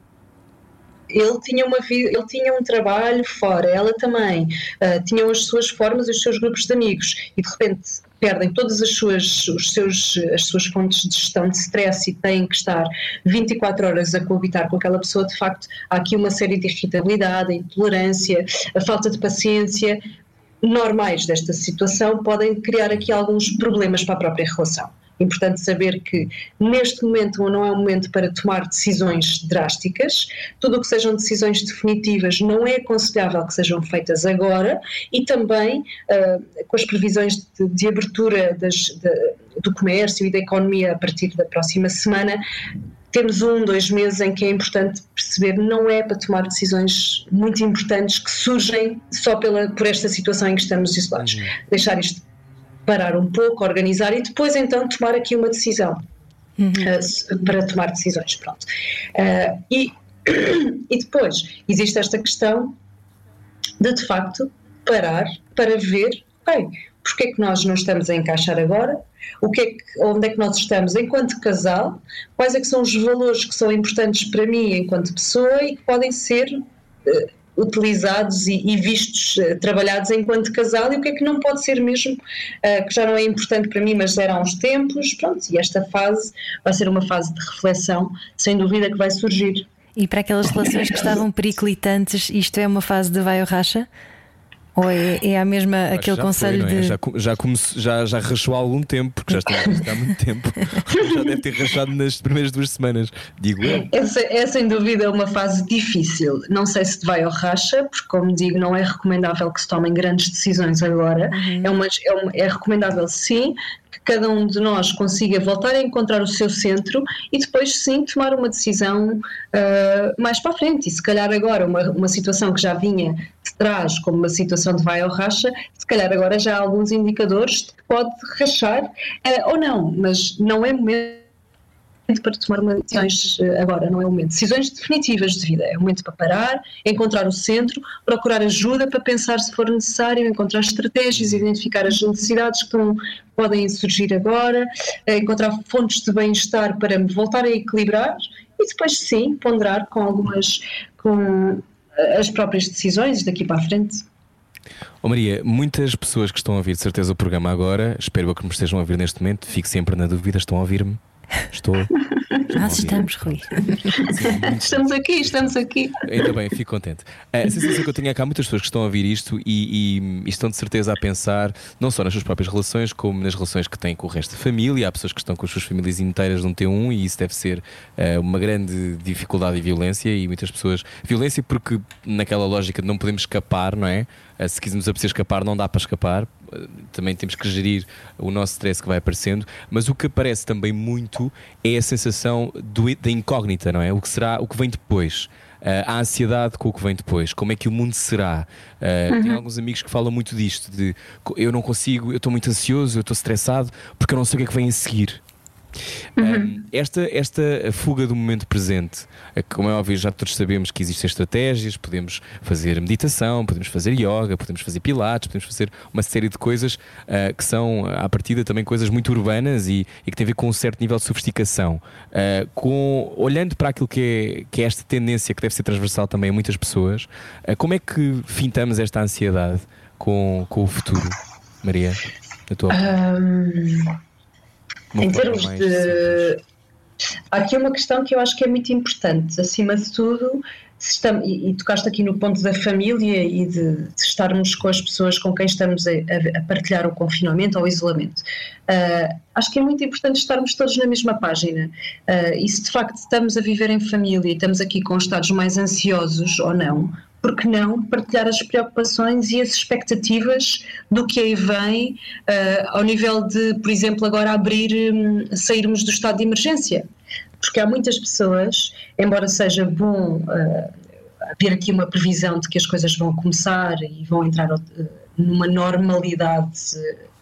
ele tinha uma vida, ele tinha um trabalho fora, ela também, uh, tinham as suas formas, os seus grupos de amigos, e de repente perdem todas as suas, os seus, as suas fontes de gestão de stress e têm que estar 24 horas a coabitar com aquela pessoa, de facto, há aqui uma série de irritabilidade, a intolerância, a falta de paciência, normais desta situação, podem criar aqui alguns problemas para a própria relação importante saber que neste momento não é um momento para tomar decisões drásticas, tudo o que sejam decisões definitivas não é aconselhável que sejam feitas agora e também uh, com as previsões de, de abertura das, de, do comércio e da economia a partir da próxima semana, temos um, dois meses em que é importante perceber não é para tomar decisões muito importantes que surgem só pela, por esta situação em que estamos isolados. Uhum. Deixar isto parar um pouco, organizar e depois então tomar aqui uma decisão uhum. uh, para tomar decisões. Pronto. Uh, e, e depois existe esta questão de de facto parar para ver, ok, porque é que nós não estamos a encaixar agora, o que é que, onde é que nós estamos enquanto casal, quais é que são os valores que são importantes para mim enquanto pessoa e que podem ser uh, utilizados e, e vistos, uh, trabalhados enquanto casal e o que é que não pode ser mesmo, uh, que já não é importante para mim, mas era há uns tempos, pronto, e esta fase vai ser uma fase de reflexão, sem dúvida que vai surgir. E para aquelas relações que estavam periclitantes, isto é uma fase de vai ou racha? Ou é, é a mesma aquele conselho foi, é? de. Já, já, comece, já, já rachou há algum tempo, porque já está há muito tempo. já deve ter rachado nas primeiras duas semanas, digo eu. Essa é sem dúvida uma fase difícil. Não sei se vai ao racha, porque, como digo, não é recomendável que se tomem grandes decisões agora. Uhum. É, uma, é, uma, é recomendável, sim, que cada um de nós consiga voltar a encontrar o seu centro e depois sim tomar uma decisão uh, mais para a frente. E se calhar agora uma, uma situação que já vinha de trás como uma situação de vai ou racha, se calhar agora já há alguns indicadores de que pode rachar uh, ou não, mas não é momento para tomar decisões eh, agora, não é o momento. Decisões definitivas de vida. É o momento para parar, encontrar o centro, procurar ajuda para pensar se for necessário, encontrar estratégias, identificar as necessidades que estão, podem surgir agora, eh, encontrar fontes de bem-estar para me voltar a equilibrar e depois sim ponderar com algumas com eh, as próprias decisões daqui para a frente. Oh Maria, muitas pessoas que estão a ouvir de certeza o programa agora, espero que me estejam a ouvir neste momento, fico sempre na dúvida, estão a ouvir-me? Estou. Nós estamos, Rui. estamos aqui, estamos aqui. Ainda bem, fico contente. A sensação que eu tenho é que há muitas pessoas que estão a ouvir isto e, e, e, estão de certeza a pensar não só nas suas próprias relações, como nas relações que têm com o resto da família. Há pessoas que estão com as suas famílias inteiras num T1 e isso deve ser uh, uma grande dificuldade e violência. E muitas pessoas. Violência porque, naquela lógica de não podemos escapar, não é? Uh, se quisermos a escapar, não dá para escapar também temos que gerir o nosso stress que vai aparecendo, mas o que aparece também muito é a sensação do, da incógnita, não é? O que será, o que vem depois. Uh, a ansiedade com o que vem depois, como é que o mundo será? Uh, uhum. Tenho alguns amigos que falam muito disto: de eu não consigo, eu estou muito ansioso, eu estou estressado porque eu não sei o que é que vem a seguir. Uhum. Um, esta, esta fuga do momento presente, como é óbvio, já todos sabemos que existem estratégias, podemos fazer meditação, podemos fazer yoga, podemos fazer pilates, podemos fazer uma série de coisas uh, que são, à partida, também coisas muito urbanas e, e, que têm a ver com um certo nível de sofisticação. Uh, com, olhando para aquilo que é, que é esta tendência que deve ser transversal também a muitas pessoas, uh, como é que fintamos esta ansiedade com, com o futuro, Maria? A tua um em termos de. Há aqui uma questão que eu acho que é muito importante, acima de tudo, estamos, e, e, tocaste aqui no ponto da família e de, de, estarmos com as pessoas com quem estamos a, a, partilhar o confinamento ou o isolamento. Uh, acho que é muito importante estarmos todos na mesma página. Uh, e se de facto estamos a viver em família e estamos aqui com estados mais ansiosos ou não, por que não partilhar as preocupações e as expectativas do que aí vem, uh, ao nível de, por exemplo, agora abrir, um, sairmos do estado de emergência? Porque há muitas pessoas, embora seja bom uh, haver aqui uma previsão de que as coisas vão começar e vão entrar uh, numa normalidade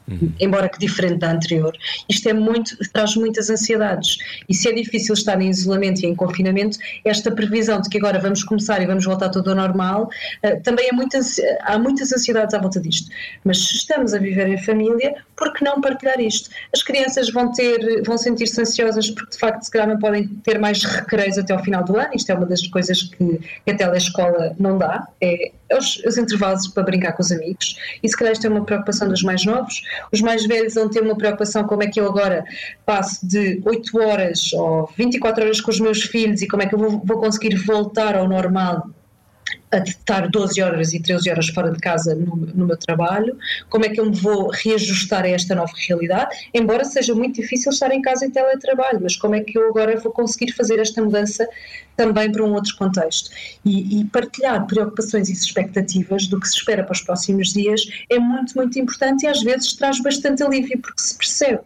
Uhum. embora que diferente da anterior. Isto é muito, traz muitas ansiedades. E se é difícil estar em isolamento e em confinamento, esta previsão de que agora vamos começar e vamos voltar tudo ao normal, uh, também é muito, há muitas ansiedades à volta disto. Mas se estamos a viver em família, por que não partilhar isto? As crianças vão ter, vão sentir-se ansiosas porque de facto se calhar não podem ter mais recreios até ao final do ano. Isto é uma das coisas que, que a telescola não dá, é os, os intervalos para brincar com os amigos. E se calhar isto é uma preocupação dos mais novos. Os mais velhos vão ter uma preocupação como é que eu agora passo de 8 horas ou 24 horas com os meus filhos e como é que eu vou, vou conseguir voltar ao normal a estar 12 horas e 13 horas fora de casa no, no, meu trabalho, como é que eu me vou reajustar a esta nova realidade, embora seja muito difícil estar em casa em teletrabalho, mas como é que eu agora vou conseguir fazer esta mudança também para um outro contexto. E, e, partilhar preocupações e expectativas do que se espera para os próximos dias é muito, muito importante e às vezes traz bastante alívio, porque se percebe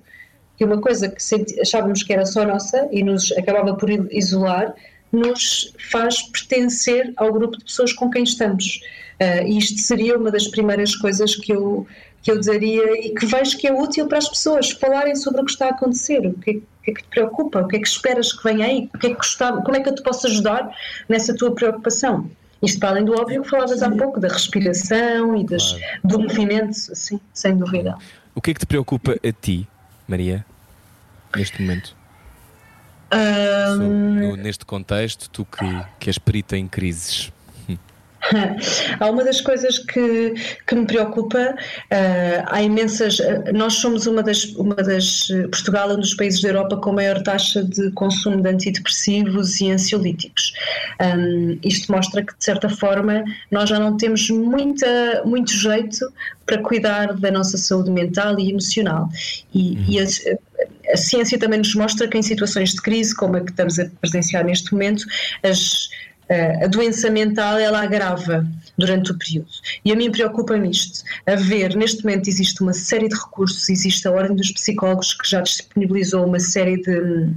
que uma coisa que achávamos que era só nossa e nos acabava por isolar, nos faz pertencer ao grupo de pessoas com quem estamos. Uh, e isto seria uma das primeiras coisas que eu, que eu diria e que vejo que é útil para as pessoas falarem sobre o que está a acontecer, o que, é, o que é que te preocupa, o que é que esperas que venha aí, o que é que gostava, como é que eu te posso ajudar nessa tua preocupação. Isto para além do óbvio que falavas há pouco, da respiração e das, claro. do movimento, sim, sem dúvida. O que é que te preocupa a ti, Maria, neste momento? Um... Neste contexto, tu que, que és perita em crises. Há uma das coisas que, que me preocupa, uh, há imensas. Uh, nós somos uma das, uma das. Portugal é um dos países da Europa com maior taxa de consumo de antidepressivos e ansiolíticos. Um, isto mostra que, de certa forma, nós já não temos muita, muito jeito para cuidar da nossa saúde mental e emocional. E, uhum. e a, a ciência também nos mostra que em situações de crise, como a que estamos a presenciar neste momento, as a doença mental ela agrava durante o período. E a mim preocupa-me isto. A ver, neste momento existe uma série de recursos, existe a Ordem dos Psicólogos que já disponibilizou uma série de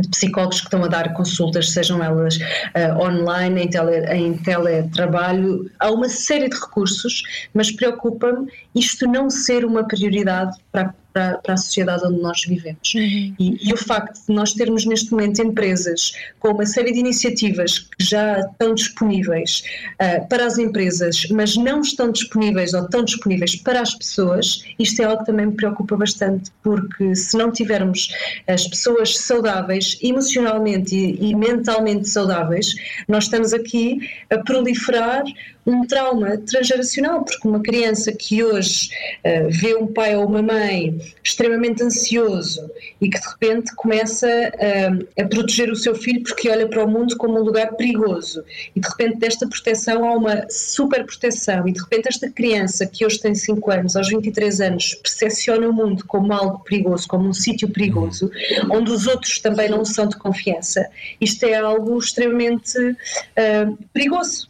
de psicólogos que estão a dar consultas, sejam elas uh, online, em, tele, em teletrabalho, há uma série de recursos, mas preocupa-me isto não ser uma prioridade para para, para a sociedade onde nós vivemos. Uhum. E, e, o facto de nós termos neste momento empresas com uma série de iniciativas que já estão disponíveis uh, para as empresas, mas não estão disponíveis ou estão disponíveis para as pessoas, isto é algo que também me preocupa bastante, porque se não tivermos as pessoas saudáveis, emocionalmente e, e mentalmente saudáveis, nós estamos aqui a proliferar um trauma transgeracional, porque uma criança que hoje uh, vê um pai ou uma mãe extremamente ansioso e que de repente começa uh, a proteger o seu filho porque olha para o mundo como um lugar perigoso. E de repente desta proteção há uma super proteção e de repente esta criança que hoje tem 5 anos, aos 23 anos, percepciona o mundo como algo perigoso, como um sítio perigoso, onde os outros também não são de confiança, isto é algo extremamente uh, perigoso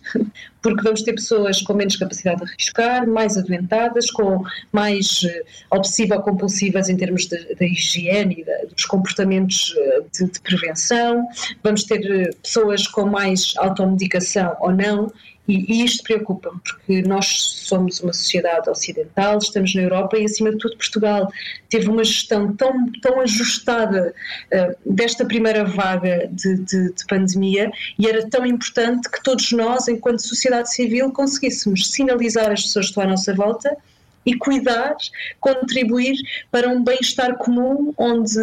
porque vamos ter pessoas com menos capacidade de arriscar, mais adoentadas, com mais uh, obsessiva-compulsivas em termos da higiene e dos comportamentos uh, de, de, prevenção, vamos ter uh, pessoas com mais automedicação ou não, e, isto preocupa-me, porque nós somos uma sociedade ocidental, estamos na Europa e, acima de tudo, Portugal teve uma gestão tão, tão ajustada uh, desta primeira vaga de, de, de, pandemia e era tão importante que todos nós, enquanto sociedade civil, conseguíssemos sinalizar as pessoas que estão à nossa volta e cuidar, contribuir para um bem-estar comum onde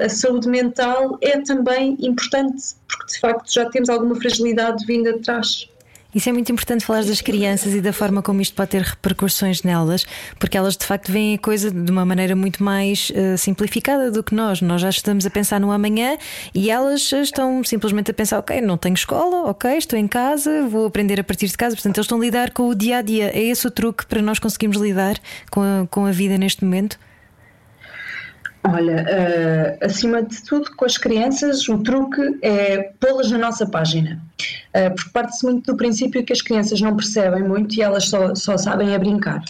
a saúde mental é também importante, porque de facto já temos alguma fragilidade vinda de trás. Isso é muito importante falar das crianças e da forma como isto pode ter repercussões nelas, porque elas de facto veem a coisa de uma maneira muito mais uh, simplificada do que nós. Nós já estamos a pensar no amanhã e elas estão simplesmente a pensar: ok, não tenho escola, ok, estou em casa, vou aprender a partir de casa. Portanto, eles estão a lidar com o dia a dia. É esse o truque para nós conseguirmos lidar com a, com a vida neste momento? Olha, uh, acima de tudo, com as crianças, o truque é pô-las na nossa página. Uh, porque parte-se muito do princípio que as crianças não percebem muito e elas só, só sabem a brincar.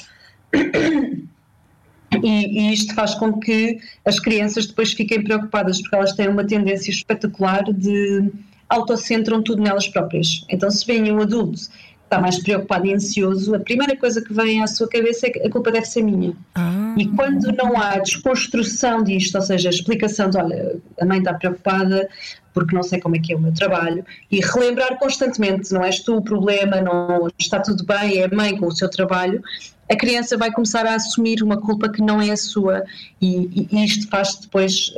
E, e, isto faz com que as crianças depois fiquem preocupadas, porque elas têm uma tendência espetacular de autocentram tudo nelas próprias. Então, se vem um adulto está mais preocupado e ansioso, a primeira coisa que vem à sua cabeça é que a culpa deve ser minha. Ah. E quando não há desconstrução disto, ou seja, a explicação de olha, a mãe está preocupada porque não sei como é que é o meu trabalho, e relembrar constantemente, não és tu o problema, não está tudo bem, é a mãe com o seu trabalho, a criança vai começar a assumir uma culpa que não é a sua, e, e isto faz depois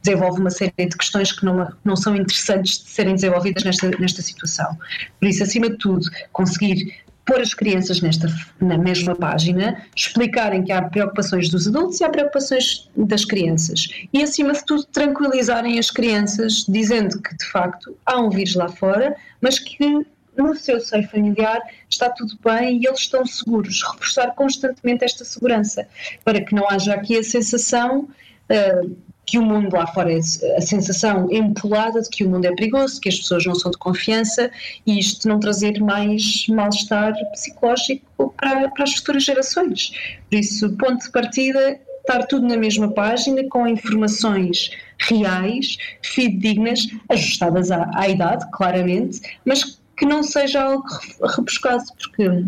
desenvolve uma série de questões que não, não são interessantes de serem desenvolvidas nesta, nesta situação. Por isso, acima de tudo, conseguir pôr as crianças nesta, na mesma página, explicarem que há preocupações dos adultos e há preocupações das crianças. E, acima de tudo, tranquilizarem as crianças, dizendo que, de facto, há um vírus lá fora, mas que no seu seio familiar está tudo bem e eles estão seguros. Reforçar constantemente esta segurança, para que não haja aqui a sensação. Uh, que o mundo lá fora é a sensação empolada de que o mundo é perigoso, que as pessoas não são de confiança e isto não trazer mais mal-estar psicológico para, para as futuras gerações. Por isso, ponto de partida estar tudo na mesma página, com informações reais, fidedignas, ajustadas à, à idade, claramente, mas que não seja algo rebuscado, porque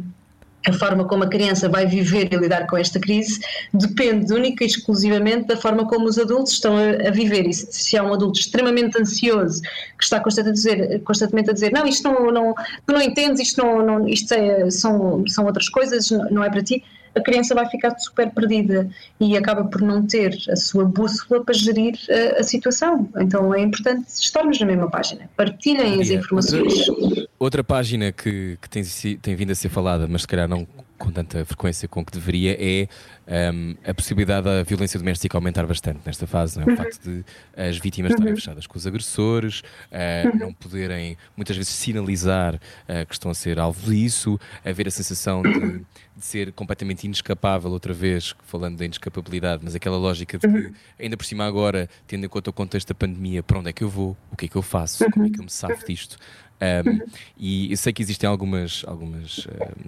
a forma como a criança vai viver e lidar com esta crise depende única e exclusivamente da forma como os adultos estão a, a viver. E se, se há um adulto extremamente ansioso que está constantemente a dizer, constantemente a dizer não, isto não, não tu não entendes, isto, não, não isto é, são, são outras coisas, não é para ti, a criança vai ficar super perdida e acaba por não ter a sua bússola para gerir a, a situação. Então é importante estarmos na mesma página. Partilhem as informações. Outra, outra página que, que tem, tem vindo a ser falada, mas se calhar não com tanta frequência com que deveria, é um, a possibilidade da violência doméstica aumentar bastante nesta fase. Não é? O facto de as vítimas estarem uhum. fechadas com os agressores, uh, não poderem muitas vezes sinalizar uh, que estão a ser alvo disso, haver a sensação de, de, ser completamente inescapável, outra vez, falando da inescapabilidade, mas aquela lógica de que, uhum. ainda por cima agora, tendo em conta o contexto da pandemia, para onde é que eu vou? O que é que eu faço? Como é que eu me safo disto? Um, e eu sei que existem algumas, algumas um,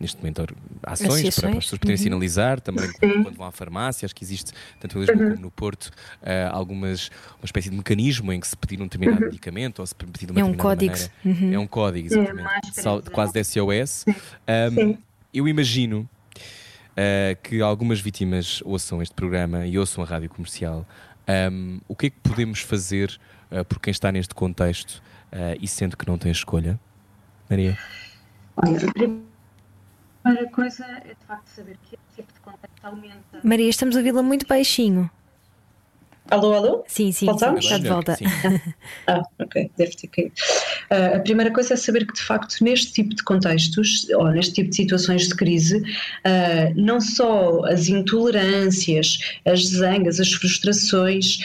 neste momento ações para, para as pessoas poderem uhum. sinalizar, também quando vão à farmácia, acho que existe, tanto em Lisboa uhum. como no Porto, uh, algumas, uma espécie de mecanismo em que se pedir um determinado uhum. medicamento ou se pedir uma é um código. Uhum. É um código, exatamente, quase de SOS. Um, eu imagino uh, que algumas vítimas ouçam este programa e ouçam a rádio comercial. Um, o que é que podemos fazer uh, por quem está neste contexto uh, e sendo que não tem escolha? Maria? Olha, primeira coisa é de facto saber que esse tipo de contexto aumenta. Maria, estamos a ouvi-la muito baixinho. Alô, alô? Sim, sim, sim está de volta. ah, ok, deve ter caído. Uh, a primeira coisa é saber que, de facto, neste tipo de contextos, ou neste tipo de situações de crise, uh, não só as intolerâncias, as zangas, as frustrações,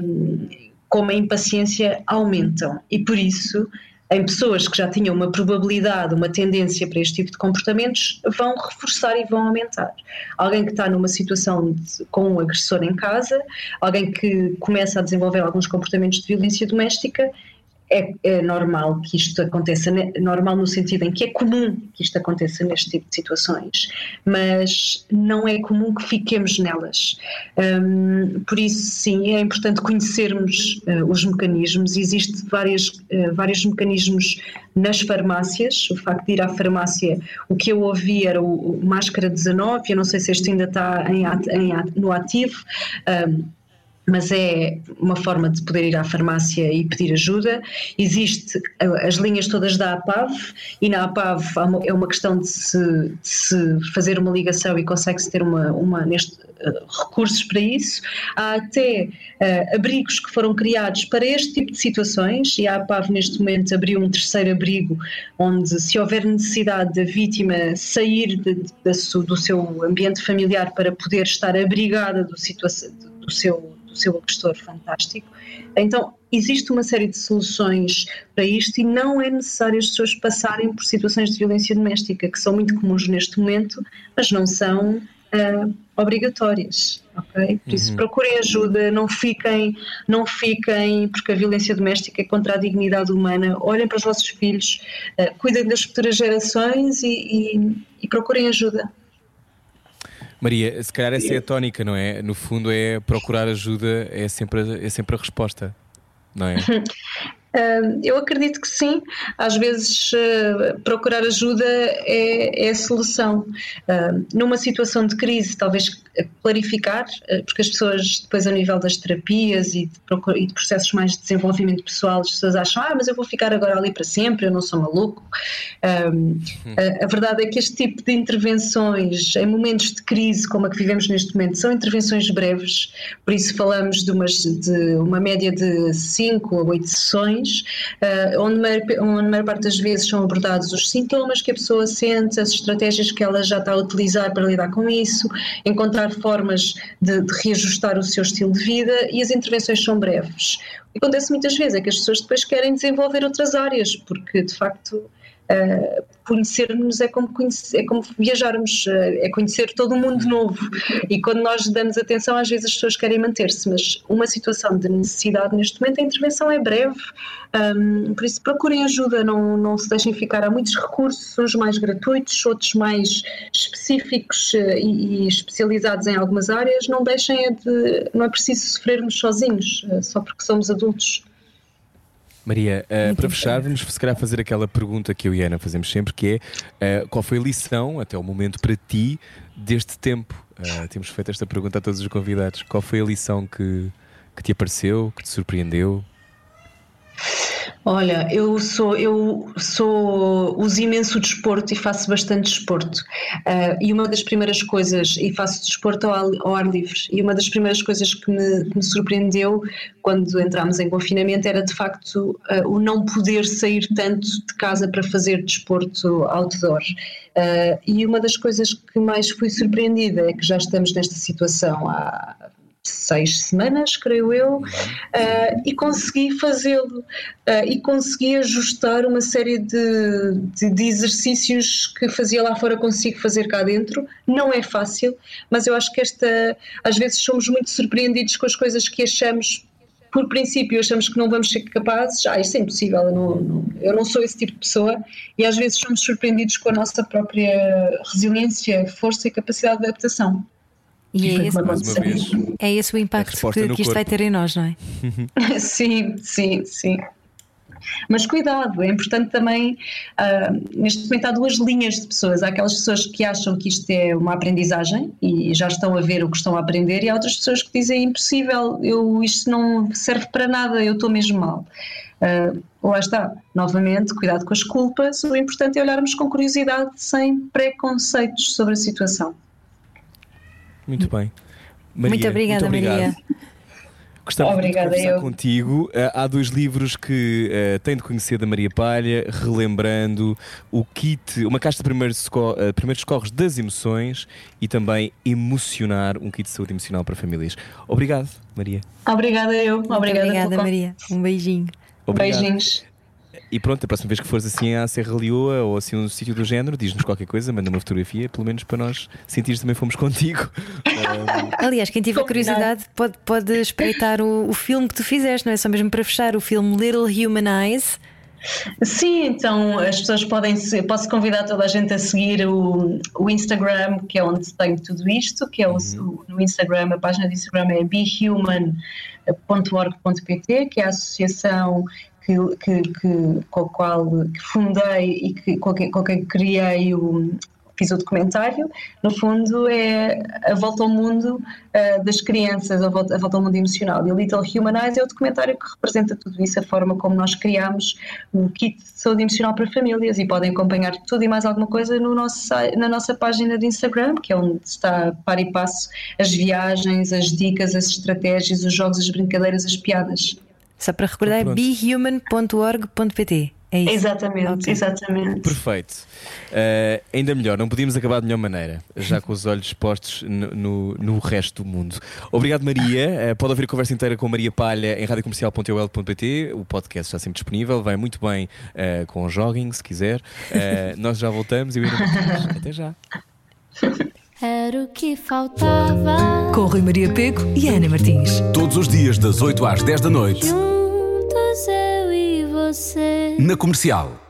um, como a impaciência aumentam. E por isso em pessoas que já tinham uma probabilidade, uma tendência para este tipo de comportamentos, vão reforçar e vão aumentar. Alguém que está numa situação de, com um agressor em casa, alguém que começa a desenvolver alguns comportamentos de violência doméstica, é, é, normal que isto aconteça, normal no sentido em que é comum que isto aconteça neste tipo de situações, mas não é comum que fiquemos nelas. Um, por isso, sim, é importante conhecermos uh, os mecanismos. Existem várias, uh, vários mecanismos nas farmácias. O facto de ir à farmácia, o que eu ouvi era o, o Máscara 19, eu não sei se este ainda está em, em, no ativo. Um, mas é uma forma de poder ir à farmácia e pedir ajuda. Existe as linhas todas da APAV e na APAV é uma questão de se, de se fazer uma ligação e consegue-se ter uma, uma neste, uh, recursos para isso. Há até uh, abrigos que foram criados para este tipo de situações e a APAV neste momento abriu um terceiro abrigo onde se houver necessidade da vítima sair de, de, do seu ambiente familiar para poder estar abrigada do, do seu do seu agressor fantástico. Então, existe uma série de soluções para isto e não é necessário as pessoas passarem por situações de violência doméstica, que são muito comuns neste momento, mas não são uh, obrigatórias. ok? Por isso, uhum. procurem ajuda, não fiquem, não fiquem, porque a violência doméstica é contra a dignidade humana. Olhem para os vossos filhos, uh, cuidem das futuras gerações e, e, e procurem ajuda. Maria, se calhar essa é a tónica, não é? No fundo, é procurar ajuda, é sempre, é sempre a resposta, não é? eu acredito que sim. Às vezes, uh, procurar ajuda é, é a solução. Uh, numa situação de crise, talvez clarificar, uh, porque as pessoas, depois, a nível das terapias e de, e de, processos mais de desenvolvimento pessoal, as pessoas acham, ah, mas eu vou ficar agora ali para sempre, eu não sou maluco. Hum. a verdade é que este tipo de intervenções, em momentos de crise como a que vivemos neste momento, são intervenções breves, por isso falamos de, umas, de uma média de 5 a 8 sessões uh, onde, a maior parte das vezes são abordados os sintomas que a pessoa sente, as estratégias que ela já está a utilizar para lidar com isso, encontrar formas de, de reajustar o seu estilo de vida e as intervenções são breves. O que acontece muitas vezes é que as pessoas depois querem desenvolver outras áreas, porque de facto Uh, Conhecer-nos é como, conhecer, é como viajarmos, uh, é conhecer todo um mundo novo. E quando nós damos atenção, às vezes as pessoas querem manter-se, mas uma situação de necessidade neste momento, a intervenção é breve. Um, por isso, procurem ajuda, não, não se deixem ficar. Há muitos recursos, uns mais gratuitos, outros mais específicos uh, e, e, especializados em algumas áreas. Não deixem de. Não é preciso sofrermos sozinhos, só porque somos adultos. Maria, uh, para fechar, vamos se calhar fazer aquela pergunta que eu e a Ana fazemos sempre, que é uh, qual foi a lição até o momento para ti deste tempo? Uh, temos feito esta pergunta a todos os convidados. Qual foi a lição que, que te apareceu, que te surpreendeu? Olha, eu sou, eu sou, uso imenso desporto e faço bastante desporto. Uh, e uma das primeiras coisas, e faço desporto ao, ao ar livre, e uma das primeiras coisas que me, que me surpreendeu quando entramos em confinamento era de facto uh, o não poder sair tanto de casa para fazer desporto outdoor. Uh, e uma das coisas que mais fui surpreendida é que já estamos nesta situação há seis semanas, creio eu, uh, e consegui fazê-lo uh, e consegui ajustar uma série de, de, de, exercícios que fazia lá fora, consigo fazer cá dentro. Não é fácil, mas eu acho que esta, às vezes somos muito surpreendidos com as coisas que achamos. Por princípio, achamos que não vamos ser capazes. Ah, isso é impossível, eu não, eu não sou esse tipo de pessoa. E às vezes somos surpreendidos com a nossa própria resiliência, força e capacidade de adaptação. E é esse, é esse o impacto que, que isto vai ter em nós, não é? sim, sim, sim. Mas cuidado, é importante também. Uh, neste momento há duas linhas de pessoas. Há aquelas pessoas que acham que isto é uma aprendizagem e já estão a ver o que estão a aprender, e há outras pessoas que dizem é impossível, eu, isto não serve para nada, eu estou mesmo mal. Uh, lá está, novamente, cuidado com as culpas. O importante é olharmos com curiosidade, sem preconceitos sobre a situação. Muito bem. Maria, muito obrigada, muito Maria. Gostava Obrigada, de conversar eu. contigo. Uh, há dois livros que uh, tem de conhecer da Maria Palha, relembrando o kit, uma caixa de primeiros, uh, primeiros socorros das emoções e também emocionar, um kit de saúde emocional para famílias. Obrigado, Maria. Obrigada, eu. Obrigada, Obrigada Maria. Um beijinho. Obrigado. Beijinhos. E pronto, a próxima vez que fores assim à Serra Leoa ou assim um sítio do género, diz-nos qualquer coisa, manda uma fotografia, pelo menos para nós sentir também fomos contigo. Aliás, quem tiver curiosidade pode, pode espreitar o, o filme que tu fizeste, não é? Só mesmo para fechar o filme Little Human Eyes. Sim, então as pessoas podem posso convidar toda a gente a seguir o, o Instagram, que é onde tem tudo isto, que é o, uhum. no Instagram, a página do Instagram é behuman.org.pt, que é a associação que, que, que, com a qual que fundei e que, com, quem, quem criei o, fiz o documentário, no fundo é a volta ao mundo uh, das crianças, a volta, a volta, ao mundo emocional. E o Little Humanize é o documentário que representa tudo isso, a forma como nós criamos o kit de saúde emocional para famílias e podem acompanhar tudo e mais alguma coisa no nosso, na nossa página de Instagram, que é onde está para e passo as viagens, as dicas, as estratégias, os jogos, as brincadeiras, as piadas. Só para recordar, é behuman.org.pt. É isso. Exatamente, okay. exatamente. Perfeito. Uh, ainda melhor, não podíamos acabar de melhor maneira, já com os olhos postos no, no, no resto do mundo. Obrigado, Maria. Uh, pode ouvir a conversa inteira com Maria Palha em radiocomercial.ol.pt. O podcast está sempre disponível, vai muito bem uh, com o jogging, se quiser. nós já voltamos e Até já. Era o que faltava. Com Rui Maria Pego e Ana Martins. Todos os dias, das 8 às 10 da noite. Juntos eu e você. Na comercial.